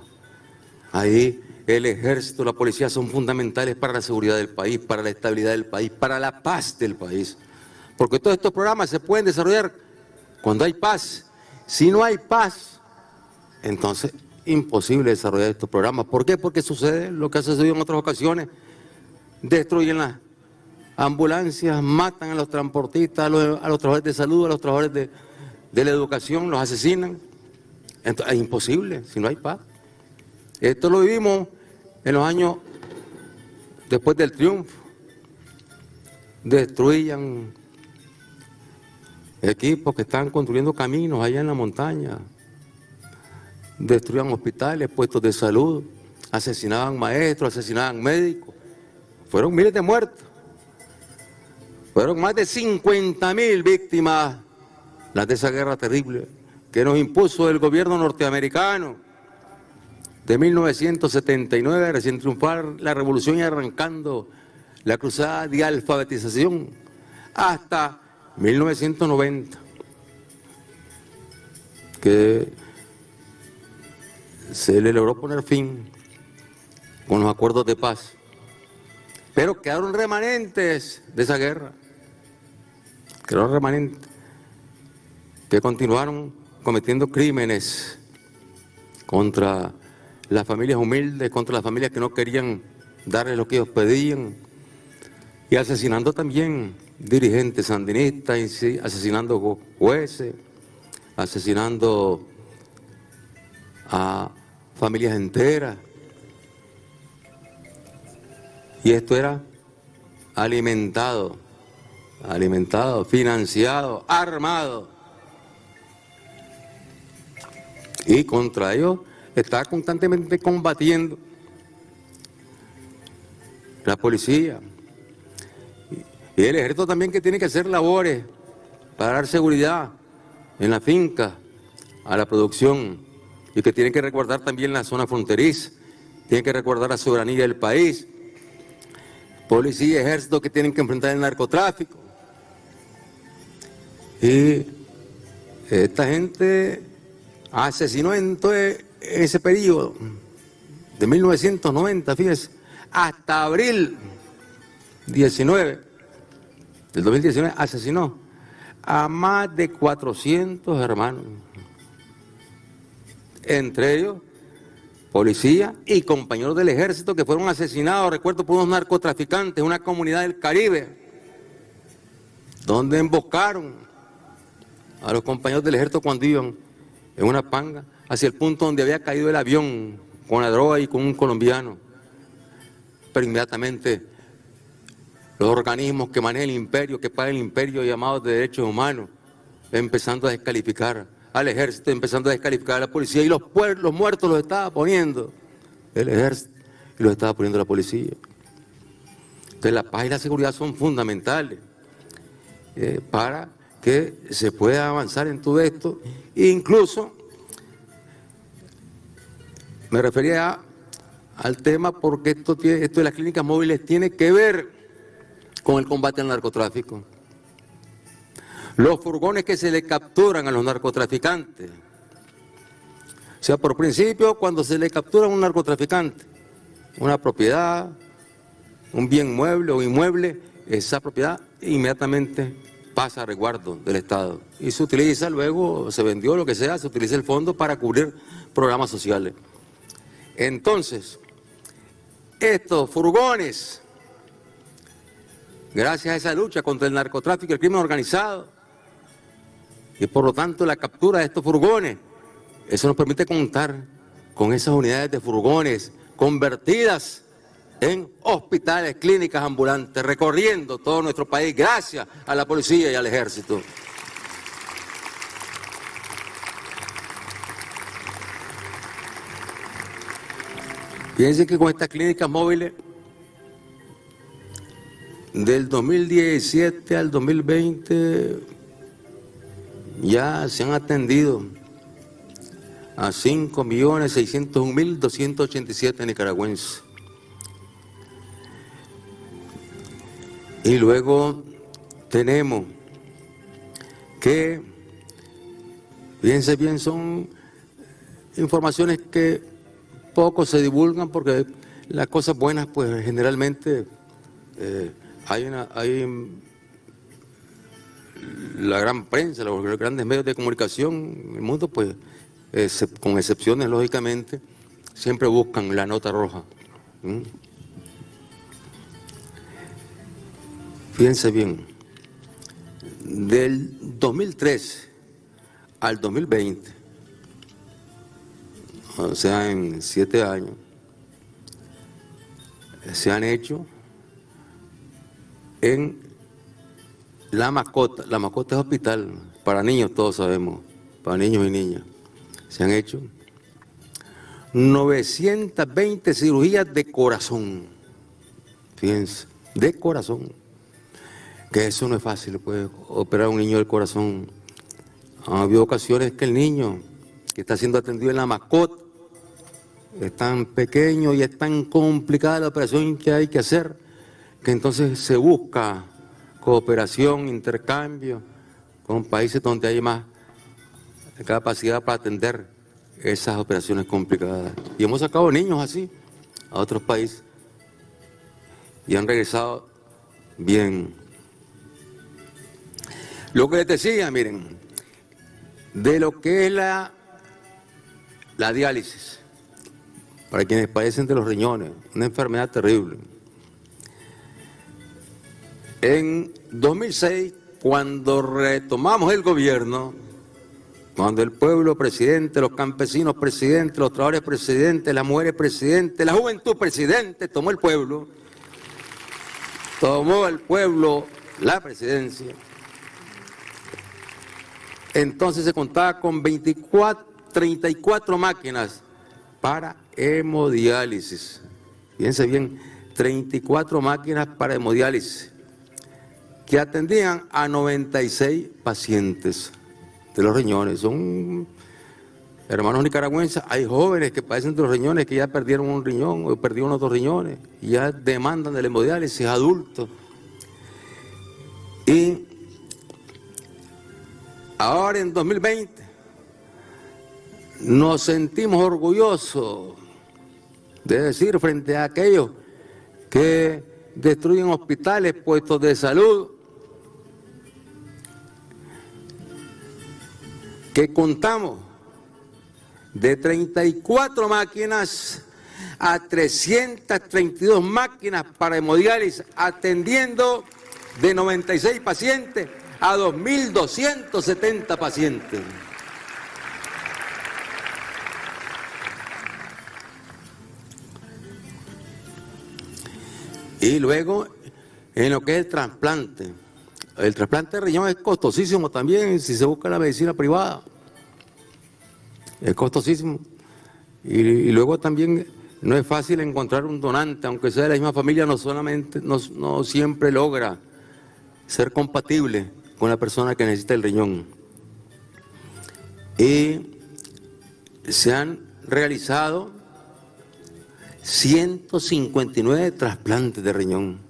Ahí el ejército, la policía son fundamentales para la seguridad del país, para la estabilidad del país, para la paz del país. Porque todos estos programas se pueden desarrollar cuando hay paz. Si no hay paz, entonces imposible desarrollar estos programas. ¿Por qué? Porque sucede lo que ha sucedido en otras ocasiones. Destruyen las ambulancias, matan a los transportistas, a los, trabajadores de salud, a los trabajadores de, de la educación, los asesinan. Entonces, es imposible si no hay paz. Esto lo vivimos en los años después del triunfo. Destruían equipos que estaban construyendo caminos allá en la montaña. Destruían hospitales, puestos de salud, asesinaban maestros, asesinaban médicos. Fueron miles de muertos. Fueron más de 50 mil víctimas las de esa guerra terrible que nos impuso el gobierno norteamericano de 1979, recién triunfar la revolución y arrancando la cruzada de alfabetización, hasta 1990, que se le logró poner fin con los acuerdos de paz. Pero quedaron remanentes de esa guerra, quedaron remanentes que continuaron cometiendo crímenes contra las familias humildes, contra las familias que no querían darle lo que ellos pedían, y asesinando también dirigentes sandinistas, asesinando jueces, asesinando a familias enteras. Y esto era alimentado, alimentado, financiado, armado. Y contra ellos está constantemente combatiendo la policía y el ejército también que tiene que hacer labores para dar seguridad en la finca, a la producción y que tiene que recordar también la zona fronteriza, tiene que recordar la soberanía del país, policía y ejército que tienen que enfrentar el narcotráfico. Y esta gente asesinó en ese periodo de 1990, fíjese, hasta abril 19, del 2019 asesinó a más de 400 hermanos, entre ellos policía y compañeros del ejército que fueron asesinados, recuerdo, por unos narcotraficantes en una comunidad del Caribe, donde emboscaron a los compañeros del ejército cuando iban en una panga hacia el punto donde había caído el avión con la droga y con un colombiano. Pero inmediatamente los organismos que manejan el imperio, que pagan el imperio llamados de derechos humanos, empezando a descalificar al ejército, empezando a descalificar a la policía y los, los muertos los estaba poniendo el ejército y los estaba poniendo la policía. Entonces la paz y la seguridad son fundamentales eh, para que se pueda avanzar en todo esto. E incluso me refería al tema porque esto, de las clínicas móviles tiene que ver con el combate al narcotráfico. Los furgones que se le capturan a los narcotraficantes. O sea, por principio, cuando se le captura a un narcotraficante, una propiedad, un bien mueble o inmueble, esa propiedad inmediatamente pasa a resguardo del Estado. Y se utiliza luego, se vendió lo que sea, se utiliza el fondo para cubrir programas sociales. Entonces, estos furgones, gracias a esa lucha contra el narcotráfico y el crimen organizado, y por lo tanto la captura de estos furgones, eso nos permite contar con esas unidades de furgones convertidas en hospitales, clínicas ambulantes, recorriendo todo nuestro país gracias a la policía y al ejército. Fíjense que con estas clínicas móviles, del 2017 al 2020, ya se han atendido a 5.601.287 nicaragüenses. Y luego tenemos que, fíjense bien, son informaciones que poco se divulgan porque las cosas buenas, pues generalmente eh, hay, una, hay la gran prensa, los grandes medios de comunicación el mundo, pues con excepciones, lógicamente, siempre buscan la nota roja. Fíjense bien, del 2003 al 2020, o sea, en siete años, se han hecho en la mascota. La mascota es hospital para niños, todos sabemos, para niños y niñas. Se han hecho 920 cirugías de corazón. Fíjense, de corazón. Que eso no es fácil, pues, operar a un niño del corazón. Ha habido ocasiones que el niño que está siendo atendido en la mascota es tan pequeño y es tan complicada la operación que hay que hacer, que entonces se busca cooperación, intercambio con países donde hay más capacidad para atender esas operaciones complicadas. Y hemos sacado niños así a otros países y han regresado bien. Lo que les decía, miren, de lo que es la, la diálisis para quienes padecen de los riñones, una enfermedad terrible. En 2006, cuando retomamos el gobierno, cuando el pueblo presidente, los campesinos presidentes, los trabajadores presidentes, las mujeres presidentes, la juventud presidente, tomó el pueblo, tomó el pueblo la presidencia. Entonces se contaba con 24, 34 máquinas para hemodiálisis. Fíjense bien, 34 máquinas para hemodiálisis que atendían a 96 pacientes de los riñones. Son hermanos nicaragüenses, hay jóvenes que padecen de los riñones que ya perdieron un riñón o perdieron otros riñones y ya demandan de hemodiálisis adultos. Y ahora en 2020 nos sentimos orgullosos de decir frente a aquellos que destruyen hospitales, puestos de salud, que contamos de 34 máquinas a 332 máquinas para hemodiálisis, atendiendo de 96 pacientes a 2.270 pacientes. Y luego, en lo que es el trasplante. El trasplante de riñón es costosísimo también si se busca la medicina privada. Es costosísimo. Y, luego también no es fácil encontrar un donante, aunque sea de la misma familia, no solamente, no, no siempre logra ser compatible con la persona que necesita el riñón. Y se han realizado 159 trasplantes de riñón.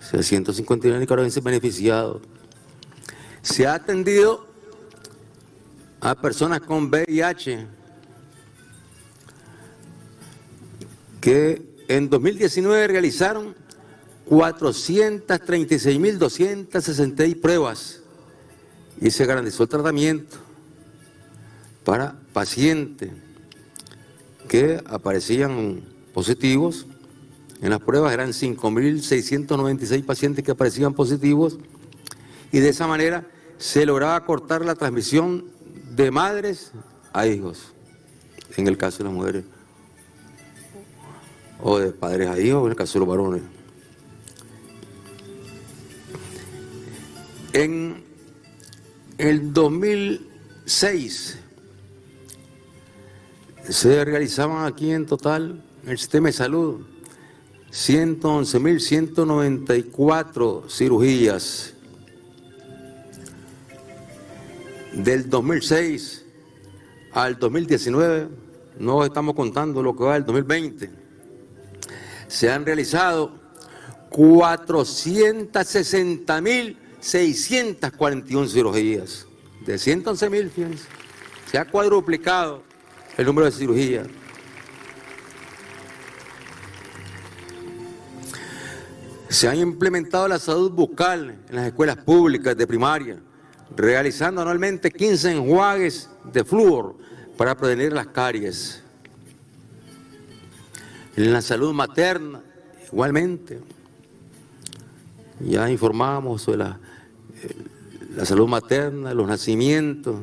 O sea, 159 nicaragüenses beneficiados. Se ha atendido a personas con VIH que en 2019 realizaron 436.266 pruebas y se garantizó el tratamiento para pacientes que aparecían positivos. En las pruebas eran 5.696 pacientes que aparecían positivos y de esa manera se lograba cortar la transmisión de madres a hijos, en el caso de las mujeres, o de padres a hijos, en el caso de los varones. En el 2006 se realizaban aquí en total en el sistema de salud 111.194 cirugías. Del 2006 al 2019, no estamos contando lo que va del 2020, se han realizado 460.641 cirugías. De 111.000, fíjense, se ha cuadruplicado el número de cirugías. Se ha implementado la salud bucal en las escuelas públicas de primaria, realizando anualmente 15 enjuagues de flúor para prevenir las caries. En la salud materna, igualmente, ya informamos sobre eh, la salud materna, los nacimientos,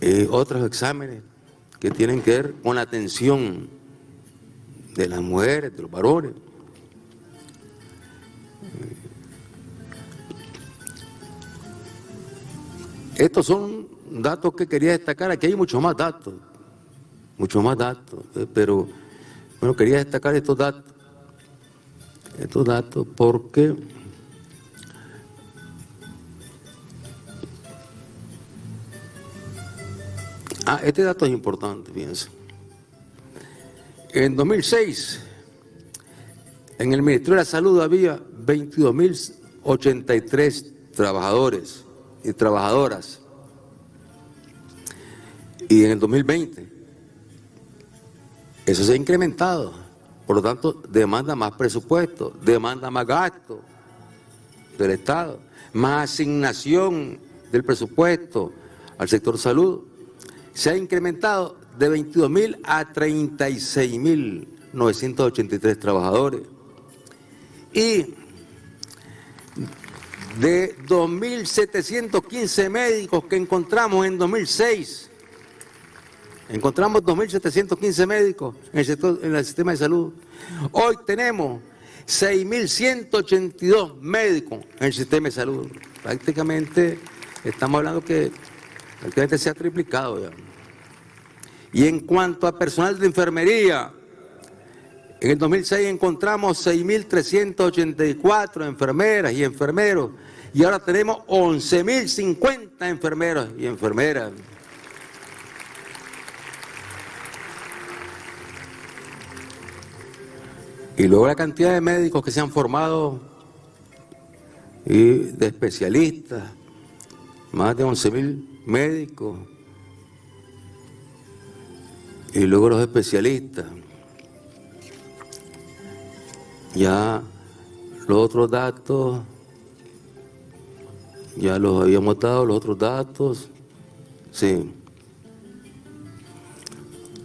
Eh, otros exámenes que tienen que ver con la atención de las mujeres, de los varones. Estos son datos que quería destacar. Aquí hay muchos más datos, muchos más datos, eh, pero bueno, quería destacar estos datos, estos datos porque Ah, este dato es importante, fíjense. En 2006, en el Ministerio de la Salud había 22.083 trabajadores y trabajadoras. Y en el 2020, eso se ha incrementado. Por lo tanto, demanda más presupuesto, demanda más gasto del Estado, más asignación del presupuesto al sector salud se ha incrementado de 22.000 a 36.983 trabajadores. Y de 2.715 médicos que encontramos en 2006, encontramos 2.715 médicos en el, en el sistema de salud. Hoy tenemos 6.182 médicos en el sistema de salud. Prácticamente estamos hablando que prácticamente se ha triplicado ya. Y en cuanto a personal de enfermería, en el 2006 encontramos 6.384 enfermeras y enfermeros y ahora tenemos 11.050 enfermeros y enfermeras. Y luego la cantidad de médicos que se han formado y de especialistas, más de 11.000 médicos, y luego los especialistas. Ya los otros datos Ya los habíamos dado, los otros datos. Sí.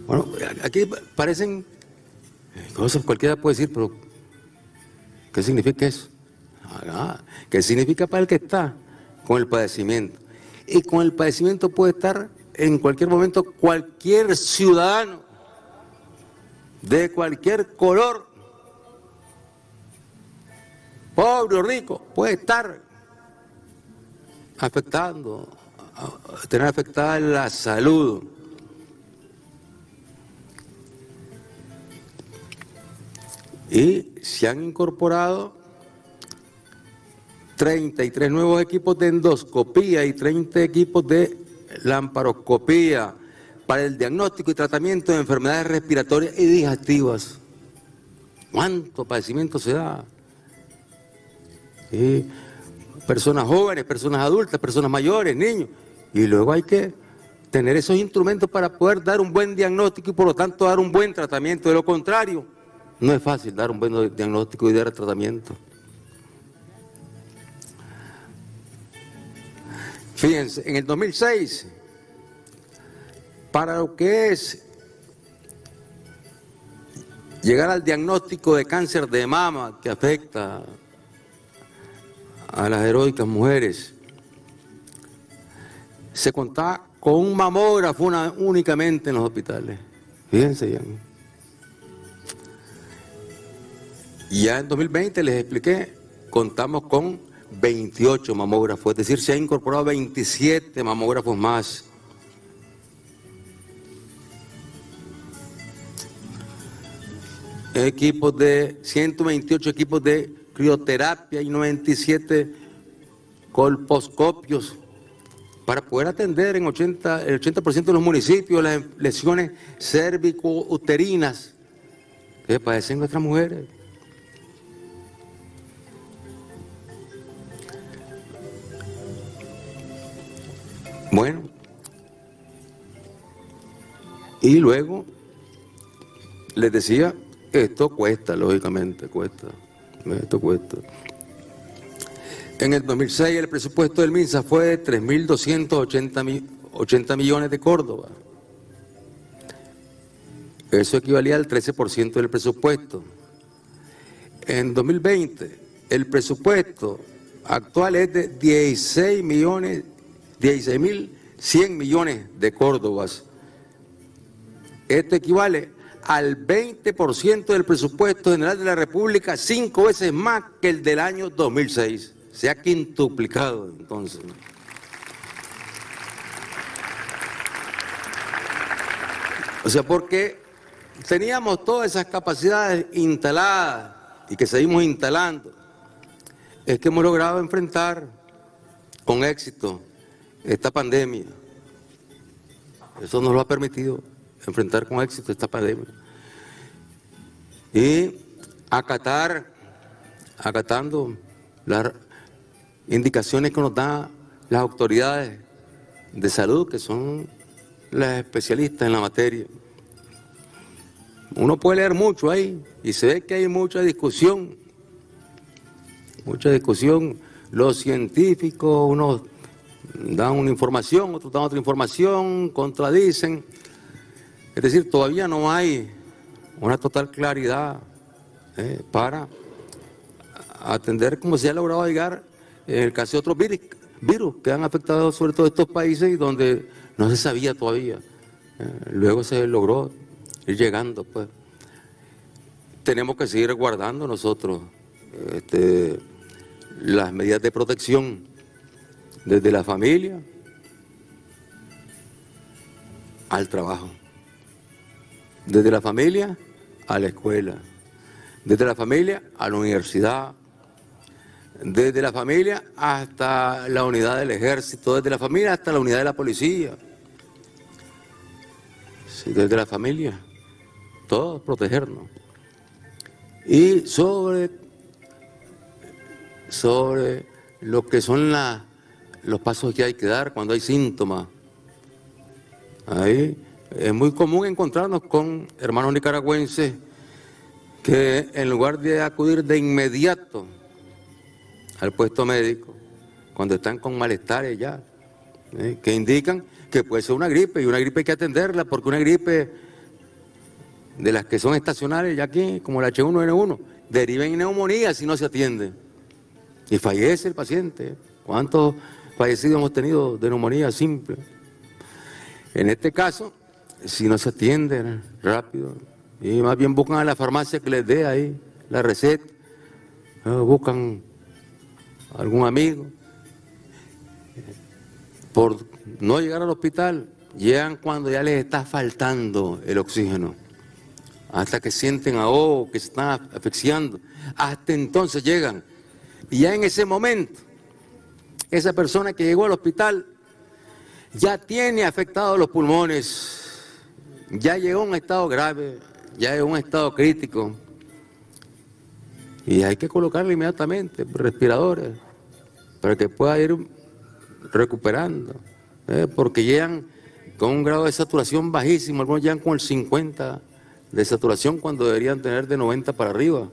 Bueno, aquí parecen cosas, cualquiera puede decir, pero ¿qué significa eso? Ah, ¿Qué significa para el que está con el padecimiento? Y con el padecimiento puede estar en cualquier momento cualquier ciudadano de cualquier color, pobre o rico, puede estar afectando, tener afectada la salud. Y se han incorporado 33 nuevos equipos de endoscopía y 30 equipos de lamparoscopía para el diagnóstico y tratamiento de enfermedades respiratorias y digestivas. ¿Cuánto padecimiento se da? Personas jóvenes, personas adultas, personas mayores, niños. Y luego hay que tener esos instrumentos para poder dar un buen diagnóstico y por lo tanto dar un buen tratamiento. De lo contrario, no es fácil dar un buen diagnóstico y dar tratamiento. Fíjense, en el 2006, para lo que es llegar al diagnóstico de cáncer de mama que afecta a las heroicas mujeres, se contaba con un mamógrafo únicamente en los hospitales. Fíjense ya. Ya en 2020 les expliqué, contamos con 28 mamógrafos, es decir, se han incorporado 27 mamógrafos más. Equipos de 128 equipos de crioterapia y 97 colposcopios para poder atender en 80, el 80% de los municipios las lesiones cérvico-uterinas que padecen nuestras mujeres. Bueno, y luego les decía, esto cuesta, lógicamente, cuesta, esto cuesta. En el 2006 el presupuesto del MINSA fue de 3.280 millones de Córdoba. Eso equivalía al 13% del presupuesto. En 2020 el presupuesto actual es de 16 millones 16.100 millones de córdobas. Esto equivale al 20% del presupuesto general de la República, cinco veces más que el del año 2006. Se ha quintuplicado entonces. O sea, porque teníamos todas esas capacidades instaladas y que seguimos instalando, es que hemos logrado enfrentar con éxito esta pandemia. Eso nos lo ha permitido enfrentar con éxito esta pandemia. Y acatar, acatando las indicaciones que nos dan las autoridades de salud, que son las especialistas en la materia. Uno puede leer mucho ahí y se ve que hay mucha discusión, mucha discusión. Los científicos, unos dan una información, otros dan otra información, contradicen. Es decir, todavía no hay una total claridad eh, para atender cómo se ha logrado llegar en el caso de otros virus, que han afectado sobre todo estos países y donde no se sabía todavía. Eh, luego se logró ir llegando, pues. Tenemos que seguir guardando nosotros este, las medidas de protección desde la familia al trabajo, desde la familia a la escuela, desde la familia a la universidad, desde la familia hasta la unidad del ejército, desde la familia hasta la unidad de la policía. desde la familia, todos protegernos. Y sobre, sobre lo que son las los pasos que hay que dar cuando hay síntomas. Ahí es muy común encontrarnos con hermanos nicaragüenses que en lugar de acudir de inmediato al puesto médico, cuando están con malestares ya, ¿eh? que indican que puede ser una gripe y una gripe hay que atenderla porque una gripe de las que son estacionales ya aquí, como la H1N1, deriva en neumonía si no se atiende. Y fallece el paciente. ¿Cuántos fallecidos hemos tenido de neumonía simple? En este caso, si no se atiende rápido, y más bien buscan a la farmacia que les dé ahí la receta, buscan algún amigo. Por no llegar al hospital, llegan cuando ya les está faltando el oxígeno hasta que sienten ahogo, que se están asfixiando. Hasta entonces llegan. Y ya en ese momento, esa persona que llegó al hospital ya tiene afectados los pulmones, ya llegó a un estado grave, ya llegó a un estado crítico. Y hay que colocarle inmediatamente respiradores para que pueda ir recuperando, ¿eh? porque llegan con un grado de saturación bajísimo, algunos llegan con el 50 de saturación cuando deberían tener de 90 para arriba.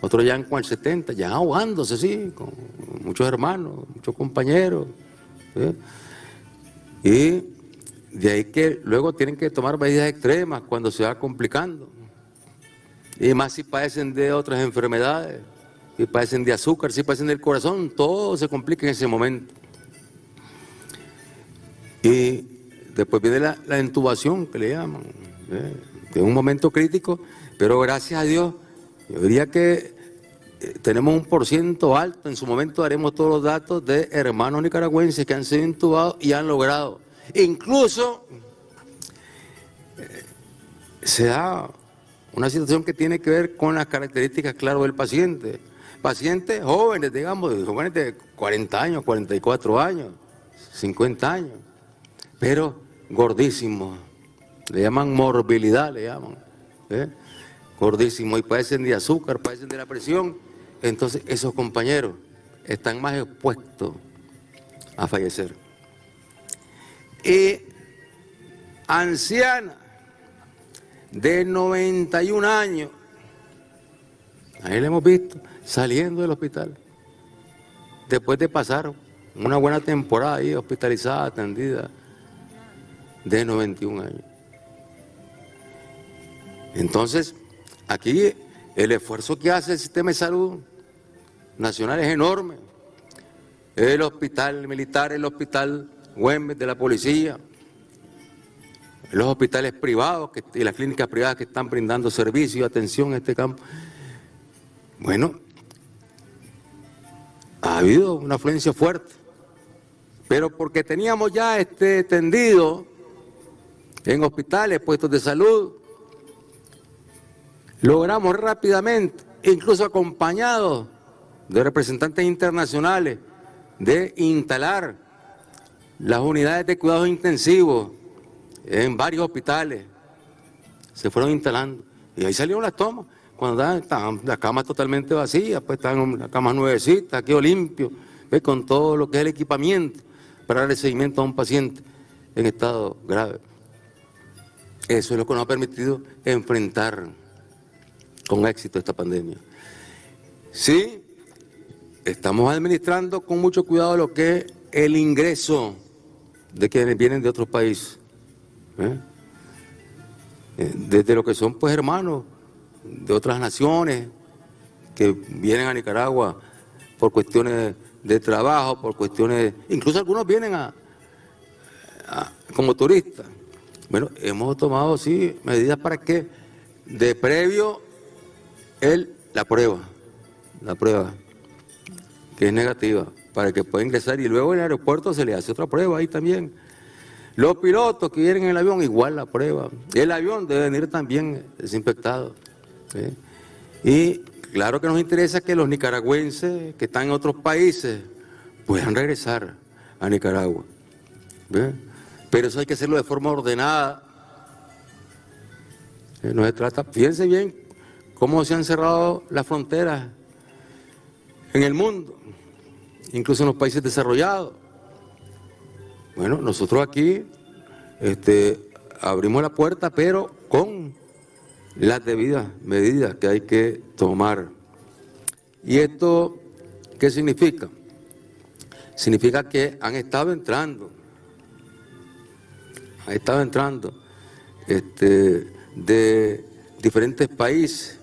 Otros ya con el 70, ya ahogándose, sí, con muchos hermanos, muchos compañeros. Y de ahí que luego tienen que tomar medidas extremas cuando se va complicando. Y más si padecen de otras enfermedades, si padecen de azúcar, si padecen del corazón, todo se complica en ese momento. Y después viene la, la intubación que le llaman es un momento crítico, pero gracias a Dios, yo diría que eh, tenemos un por ciento alto, en su momento daremos todos los datos de hermanos nicaragüenses que han sido intubados y han logrado. Incluso eh, se da una situación que tiene que ver con las características, claro, del paciente. Pacientes jóvenes, digamos, jóvenes de 40 años, 44 años, 50 años, pero gordísimos, le llaman morbilidad, le llaman. ¿eh? Gordísimo. Y padecen de azúcar, padecen de la presión. Entonces esos compañeros están más expuestos a fallecer. Y anciana de 91 años, ahí la hemos visto, saliendo del hospital, después de pasar una buena temporada ahí hospitalizada, atendida, de 91 años. Entonces, aquí el esfuerzo que hace el sistema de salud nacional es enorme. El hospital militar, el hospital Güemes de la policía, los hospitales privados y las clínicas privadas que están brindando servicio y atención en este campo. Bueno, ha habido una afluencia fuerte, pero porque teníamos ya este tendido en hospitales, puestos de salud, logramos rápidamente, incluso acompañados de representantes internacionales, de instalar las unidades de cuidados intensivos en varios hospitales. Se fueron instalando. Y ahí salieron las tomas. Cuando estaban las camas totalmente vacías, pues estaban las camas nuevecitas, aquí limpio, con todo lo que es el equipamiento para darle seguimiento a un paciente en estado grave. Eso es lo que nos ha permitido enfrentar con éxito esta pandemia. Sí, estamos administrando con mucho cuidado lo que es el ingreso de quienes vienen de otros países. ¿eh? Eh, desde lo que son pues hermanos de otras naciones que vienen a Nicaragua por cuestiones de trabajo, por cuestiones, incluso algunos vienen a, como turistas. Bueno, hemos tomado sí medidas para que de previo él la prueba, la prueba, que es negativa, para que pueda ingresar y luego en el aeropuerto se le hace otra prueba ahí también. Los pilotos que vienen en el avión, igual la prueba. El avión debe venir también desinfectado. Y claro que nos interesa que los nicaragüenses que están en otros países puedan regresar a Nicaragua. Pero eso hay que hacerlo de forma ordenada. No se trata, fíjense bien, cómo se han cerrado las fronteras en el mundo, incluso en los países desarrollados. Bueno, nosotros aquí este, abrimos la puerta, pero con las debidas medidas que hay que tomar. ¿Y esto qué significa? significa que han estado entrando, han estado entrando este, de diferentes países.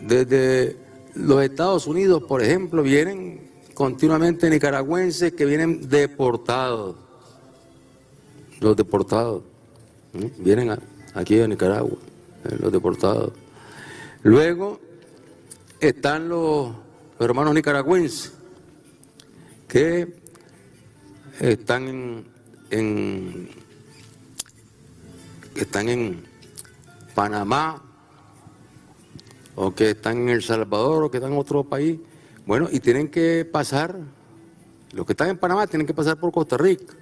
Desde los Estados Unidos, por ejemplo, vienen continuamente nicaragüenses que vienen deportados. Los deportados. Vienen aquí a Nicaragua, eh, los deportados. Luego están los hermanos nicaragüenses que están en, están en Panamá o que están en El Salvador o que están en otro país. Bueno, y tienen que pasar, los que están en Panamá tienen que pasar por Costa Rica.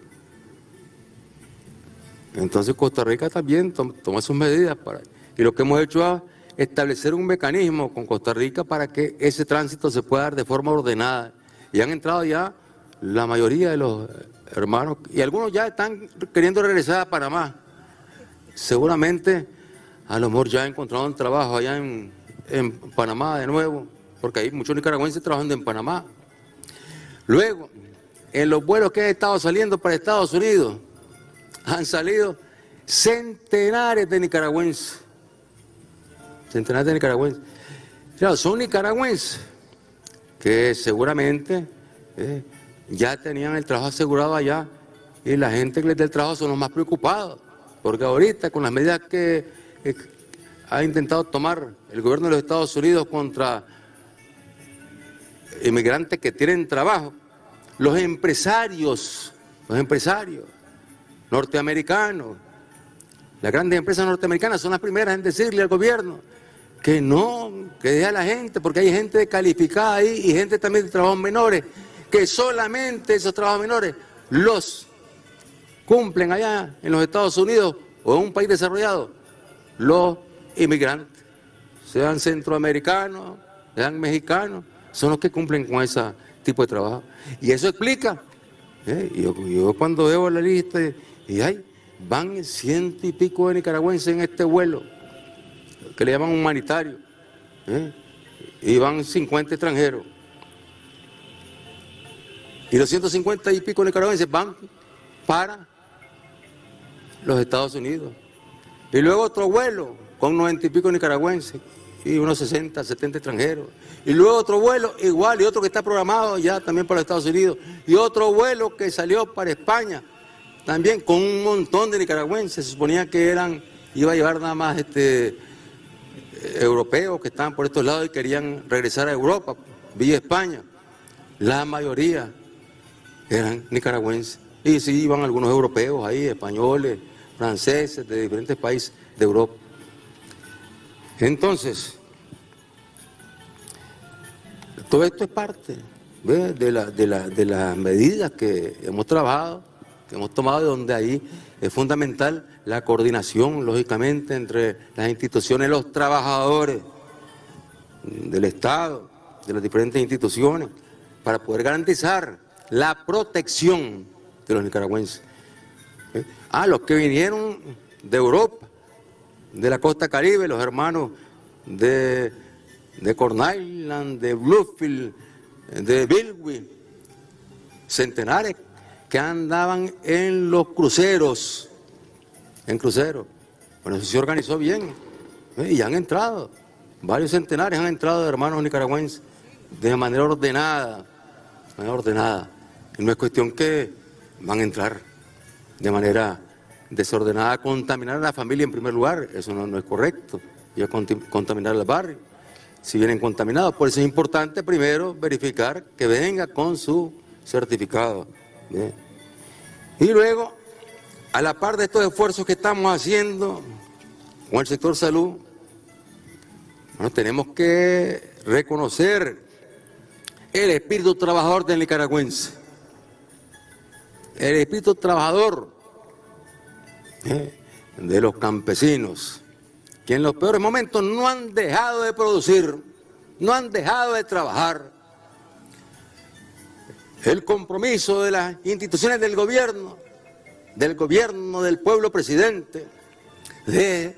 Entonces Costa Rica también toma sus medidas para... Y lo que hemos hecho es establecer un mecanismo con Costa Rica para que ese tránsito se pueda dar de forma ordenada. Y han entrado ya la mayoría de los hermanos, y algunos ya están queriendo regresar a Panamá. Seguramente, a lo mejor ya un trabajo allá en, en Panamá de nuevo, porque hay muchos nicaragüenses trabajando en Panamá. Luego, en los vuelos que han estado saliendo para Estados Unidos, han salido centenares de nicaragüenses. Centenares de nicaragüenses. Claro, son nicaragüenses que seguramente eh, ya tenían el trabajo asegurado allá y la gente que les da el trabajo son los más preocupados, porque ahorita con las medidas que eh, ha intentado tomar el gobierno de los Estados Unidos contra inmigrantes que tienen trabajo, los empresarios, los empresarios norteamericanos, las grandes empresas norteamericanas son las primeras en decirle al gobierno que no, que deje a la gente, porque hay gente calificada ahí y gente también de trabajos menores, que solamente esos trabajos menores los cumplen allá en los Estados Unidos o en un país desarrollado los inmigrantes, sean centroamericanos, sean mexicanos, son los que cumplen con ese tipo de trabajo. Y eso explica, ¿eh? yo, cuando veo la lista y hay, van ciento y pico de nicaragüenses en este vuelo, que le llaman humanitario, ¿eh? y van 50 extranjeros. Y los 150 y pico nicaragüenses van para los Estados Unidos. Y luego otro vuelo con 90 y pico nicaragüenses y unos 60, 70 extranjeros. Y luego otro vuelo igual y otro que está programado ya también para Estados Unidos. Y otro vuelo que salió para España también con un montón de nicaragüenses. Se suponía que eran, iba a llevar nada más este, europeos que estaban por estos lados y querían regresar a Europa, vía España. La mayoría eran nicaragüenses. Y sí, iban algunos europeos ahí, españoles, franceses, de diferentes países de Europa. Entonces, todo esto es parte de, las medidas que hemos trabajado, que hemos tomado, donde ahí es fundamental la coordinación, lógicamente, entre las instituciones, los trabajadores del Estado, de las diferentes instituciones, para poder garantizar la protección de los nicaragüenses. ¿Eh? Ah, los que vinieron de Europa, de la costa caribe, los hermanos de, de Corn Island, de Bluefield, de Bilwi, centenares que andaban en los cruceros, en cruceros. Bueno, eso se organizó bien ¿eh? y han entrado, varios centenares han entrado de hermanos nicaragüenses de manera ordenada, de manera ordenada. Y no es cuestión que van a entrar de manera desordenada a contaminar a la familia en primer lugar, eso no, es correcto, y a contaminar al barrio. Si vienen contaminados, por eso es importante primero verificar que venga con su certificado. Y luego, a la par de estos esfuerzos que estamos haciendo con el sector salud, bueno, tenemos que reconocer el espíritu trabajador del nicaragüense, el espíritu trabajador ¿eh? de los campesinos, que en los peores momentos no han dejado de producir, no han dejado de trabajar, el compromiso de las instituciones del gobierno, del gobierno del pueblo presidente, de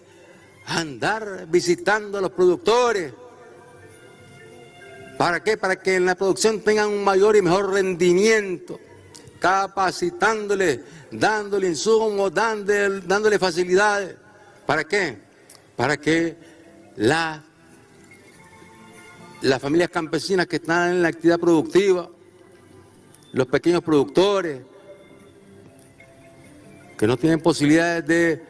andar visitando a los productores, ¿Para qué? Para que en la producción tengan un mayor y mejor rendimiento, capacitándole, dándole insumos, dándole, dándole facilidades. ¿Para qué? Para que la, las familias campesinas que están en la actividad productiva, los pequeños productores, que no tienen posibilidades de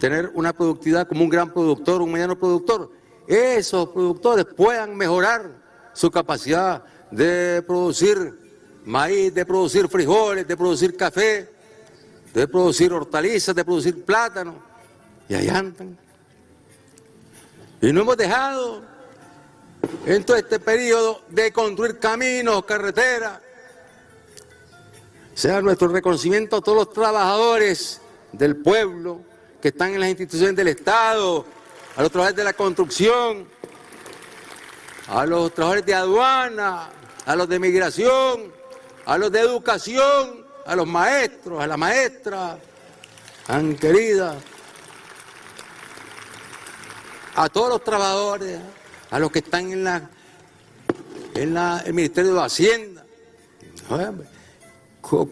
tener una productividad como un gran productor, un mediano productor, esos productores puedan mejorar su capacidad de producir maíz, de producir frijoles, de producir café, de producir hortalizas, de producir plátano. Y ahí andan. Y no hemos dejado en todo este periodo de construir caminos, carreteras. Sea nuestro reconocimiento a todos los trabajadores del pueblo que están en las instituciones del Estado, a los trabajadores de la construcción, a los trabajadores de aduana, a los de migración, a los de educación, a los maestros, a la maestra, tan querida, a todos los trabajadores, a los que están en la en la, el Ministerio de Hacienda.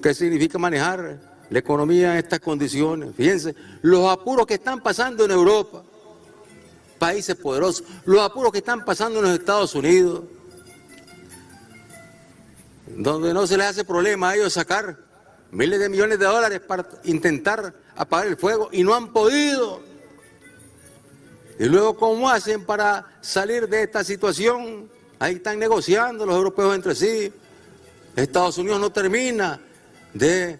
¿Qué significa manejar la economía en estas condiciones? Fíjense, los apuros que están pasando en Europa, países poderosos, los apuros que están pasando en los Estados Unidos, donde no se les hace problema a ellos sacar miles de millones de dólares para intentar apagar el fuego y no han podido. Y luego, ¿cómo hacen para salir de esta situación? Ahí están negociando los europeos entre sí. Estados Unidos no termina de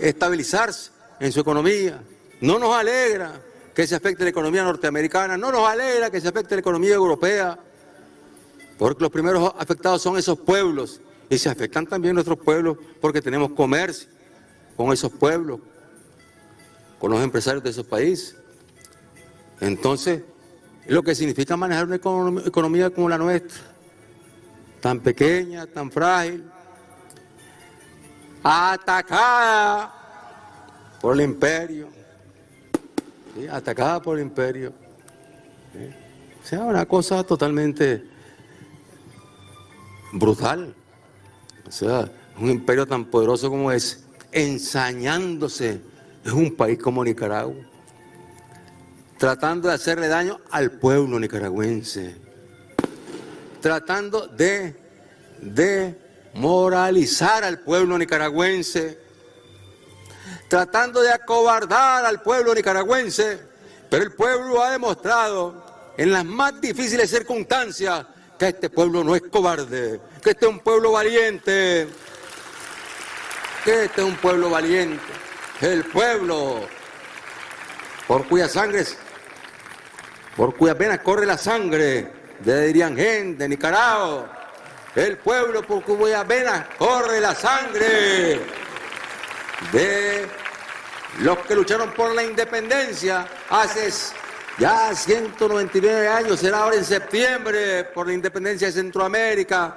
estabilizarse en su economía. No nos alegra que se afecte la economía norteamericana, no nos alegra que se afecte la economía europea, porque los primeros afectados son esos pueblos y se afectan también nuestros pueblos porque tenemos comercio con esos pueblos, con los empresarios de esos países. Entonces, lo que significa manejar una economía como la nuestra, tan pequeña, tan frágil, atacada por el imperio, atacada por el imperio. O sea, una cosa totalmente brutal. O sea, un imperio tan poderoso como ese, ensañándose en un país como Nicaragua, tratando de hacerle daño al pueblo nicaragüense, tratando de, de moralizar al pueblo nicaragüense, tratando de acobardar al pueblo nicaragüense, pero el pueblo ha demostrado en las más difíciles circunstancias que este pueblo no es cobarde, que este es un pueblo valiente, que este es un pueblo valiente, el pueblo por cuya sangre, por cuyas venas corre la sangre de Gen, de Nicaragua, el pueblo por cuyas venas corre la sangre de los que lucharon por la independencia hace ya 199 años, será ahora en septiembre, por la independencia de Centroamérica,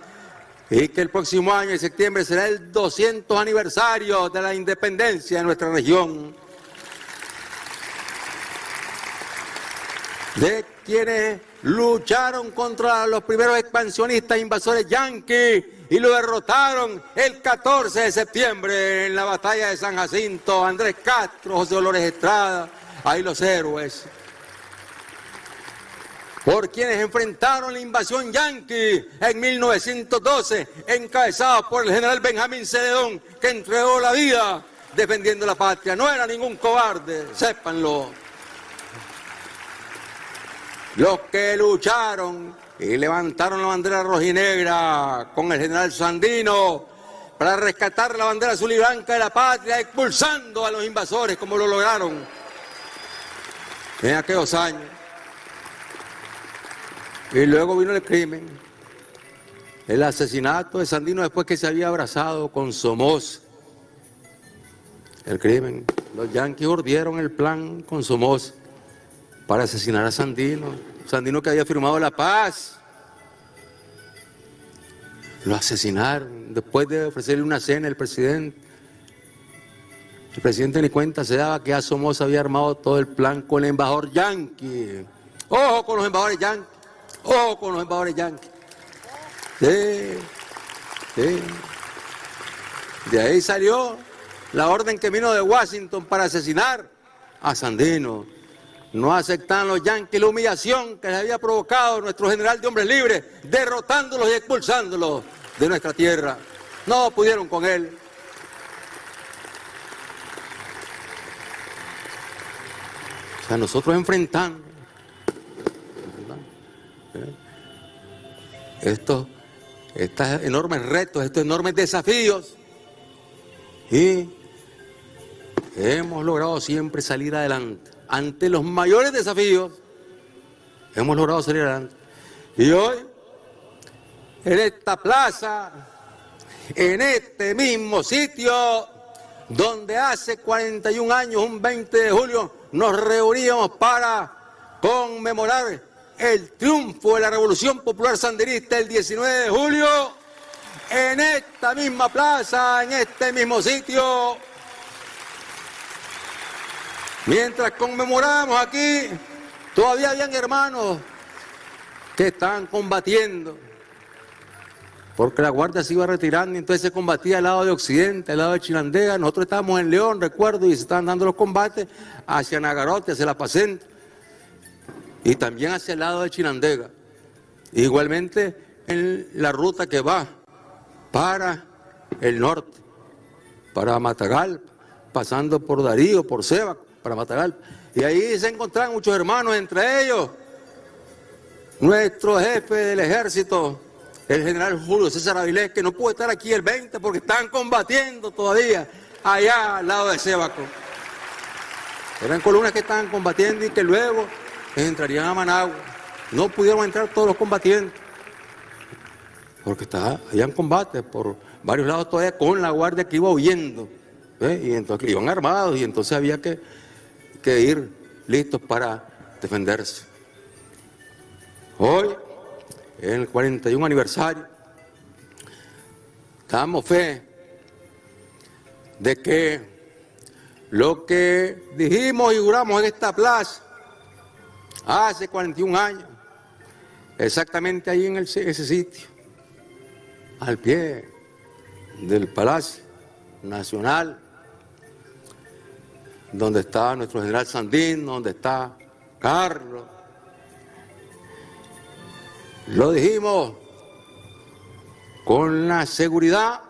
y que el próximo año, en septiembre, será el 200 aniversario de la independencia de nuestra región. De quienes lucharon contra los primeros expansionistas invasores yanquis y lo derrotaron el 14 de septiembre en la batalla de San Jacinto, Andrés Castro, José Dolores Estrada, ahí los héroes. Por quienes enfrentaron la invasión yanqui en 1912, encabezados por el general Benjamín Celedón, que entregó la vida defendiendo la patria. No era ningún cobarde, sépanlo los que lucharon y levantaron la bandera rojinegra con el general Sandino para rescatar la bandera azul y blanca de la patria, expulsando a los invasores como lo lograron en aquellos años. Y luego vino el crimen, el asesinato de Sandino después que se había abrazado con Somos. El crimen. Los yanquis urdieron el plan con Somos para asesinar a Sandino. Sandino que había firmado la paz. Lo asesinaron después de ofrecerle una cena al presidente. El presidente ni cuenta se daba que a Somoza había armado todo el plan con el embajador yanqui. Ojo con los embajadores yanquis. Ojo con los embajadores sí. De ahí salió la orden que vino de Washington para asesinar a Sandino. No aceptan los yanquis la humillación que les había provocado nuestro general de hombres libres, derrotándolos y expulsándolos de nuestra tierra. No pudieron con él. O sea, nosotros enfrentando ¿eh? estos, estos enormes retos, estos enormes desafíos, y hemos logrado siempre salir adelante. Ante los mayores desafíos, hemos logrado salir adelante. Y hoy, en esta plaza, en este mismo sitio, donde hace 41 años, un 20 de julio, nos reuníamos para conmemorar el triunfo de la Revolución Popular Sandinista el 19 de julio, en esta misma plaza, en este mismo sitio. Mientras conmemoramos aquí, todavía habían hermanos que estaban combatiendo, porque la guardia se iba retirando y entonces se combatía al lado de Occidente, al lado de Chinandega. Nosotros estábamos en León, recuerdo, y se estaban dando los combates hacia Nagarote, hacia La Pacente, y también hacia el lado de Chinandega. Igualmente en la ruta que va para el norte, para Matagalpa, pasando por Darío, por Seba, para Matagalpa. Y ahí se encontraban muchos hermanos, entre ellos nuestro jefe del ejército, el general Julio César Avilés, que no pudo estar aquí el 20 porque están combatiendo todavía allá al lado de Sebaco. Eran columnas que estaban combatiendo y que luego entrarían a Managua. No pudieron entrar todos los combatientes porque está, en combate por varios lados todavía con la guardia que iba huyendo. Y entonces iban armados y entonces había que, que ir listos para defenderse. Hoy, en el 41 aniversario, damos fe de que lo que dijimos y juramos en esta plaza hace 41 años, exactamente ahí en ese sitio, al pie del Palacio Nacional, donde está nuestro general Sandín, donde está Carlos. Lo dijimos con la seguridad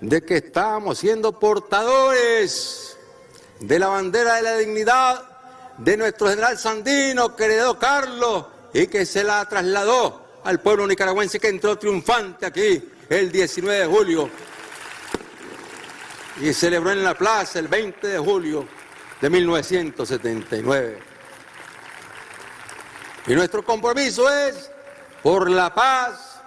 de que estábamos siendo portadores de la bandera de la dignidad de nuestro general Sandino, que heredó Carlos y que se la trasladó al pueblo nicaragüense que entró triunfante aquí el 19 de julio y celebró en la plaza el 20 de julio de 1979. Y nuestro compromiso es por la paz,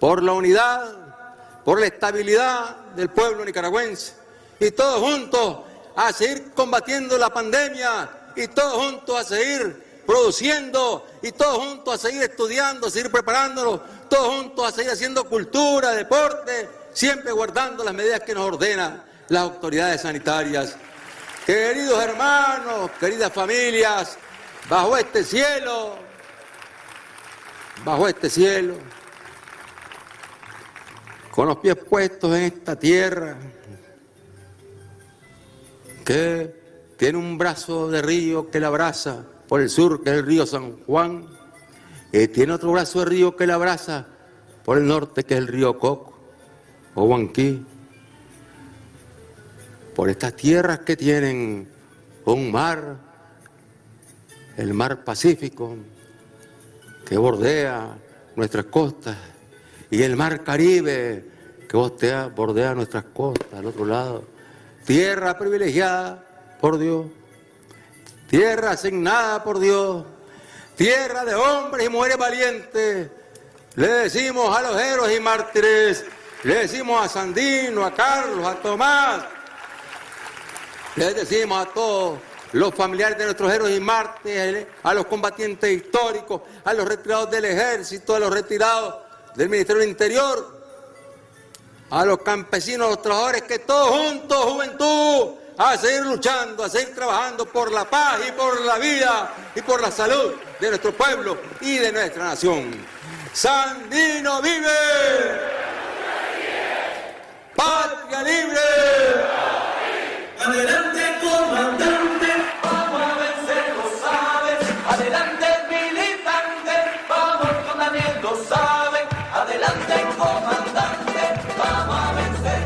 por la unidad, por la estabilidad del pueblo nicaragüense. Y todos juntos a seguir combatiendo la pandemia y todos juntos a seguir produciendo y todos juntos a seguir estudiando, a seguir preparándonos, todos juntos a seguir haciendo cultura, deporte, siempre guardando las medidas que nos ordenan las autoridades sanitarias. Queridos hermanos, queridas familias, bajo este cielo, bajo este cielo, con los pies puestos en esta tierra, que tiene un brazo de río que la abraza, por el sur, que es el río San Juan, y tiene otro brazo de río que la abraza por el norte, que es el río Coco, o Huanquí, por estas tierras que tienen un mar, el mar Pacífico, que bordea nuestras costas, y el mar Caribe, que bordea, bordea nuestras costas al otro lado. Tierra privilegiada por Dios tierra asignada por Dios, tierra de hombres y mujeres valientes. Le decimos a los héroes y mártires, le decimos a Sandino, a Carlos, a Tomás, le decimos a todos los familiares de nuestros héroes y mártires, a los combatientes históricos, a los retirados del ejército, a los retirados del Ministerio del Interior, a los campesinos, a los trabajadores, que todos juntos, juventud, a seguir luchando, a seguir trabajando por la paz y por la vida y por la salud de nuestro pueblo y de nuestra nación. Sandino vive. Patria libre. Adelante, comandante, vamos a vencer, lo sabes. Adelante, militante, vamos con Daniel, lo sabe. Adelante, comandante, vamos a vencer,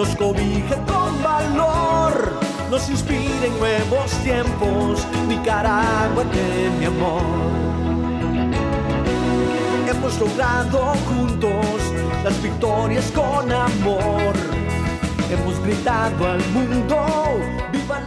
nos cobija con valor, nos inspira en nuevos tiempos, Nicaragua de mi amor. Hemos logrado juntos las victorias con amor, hemos gritado al mundo, "Viva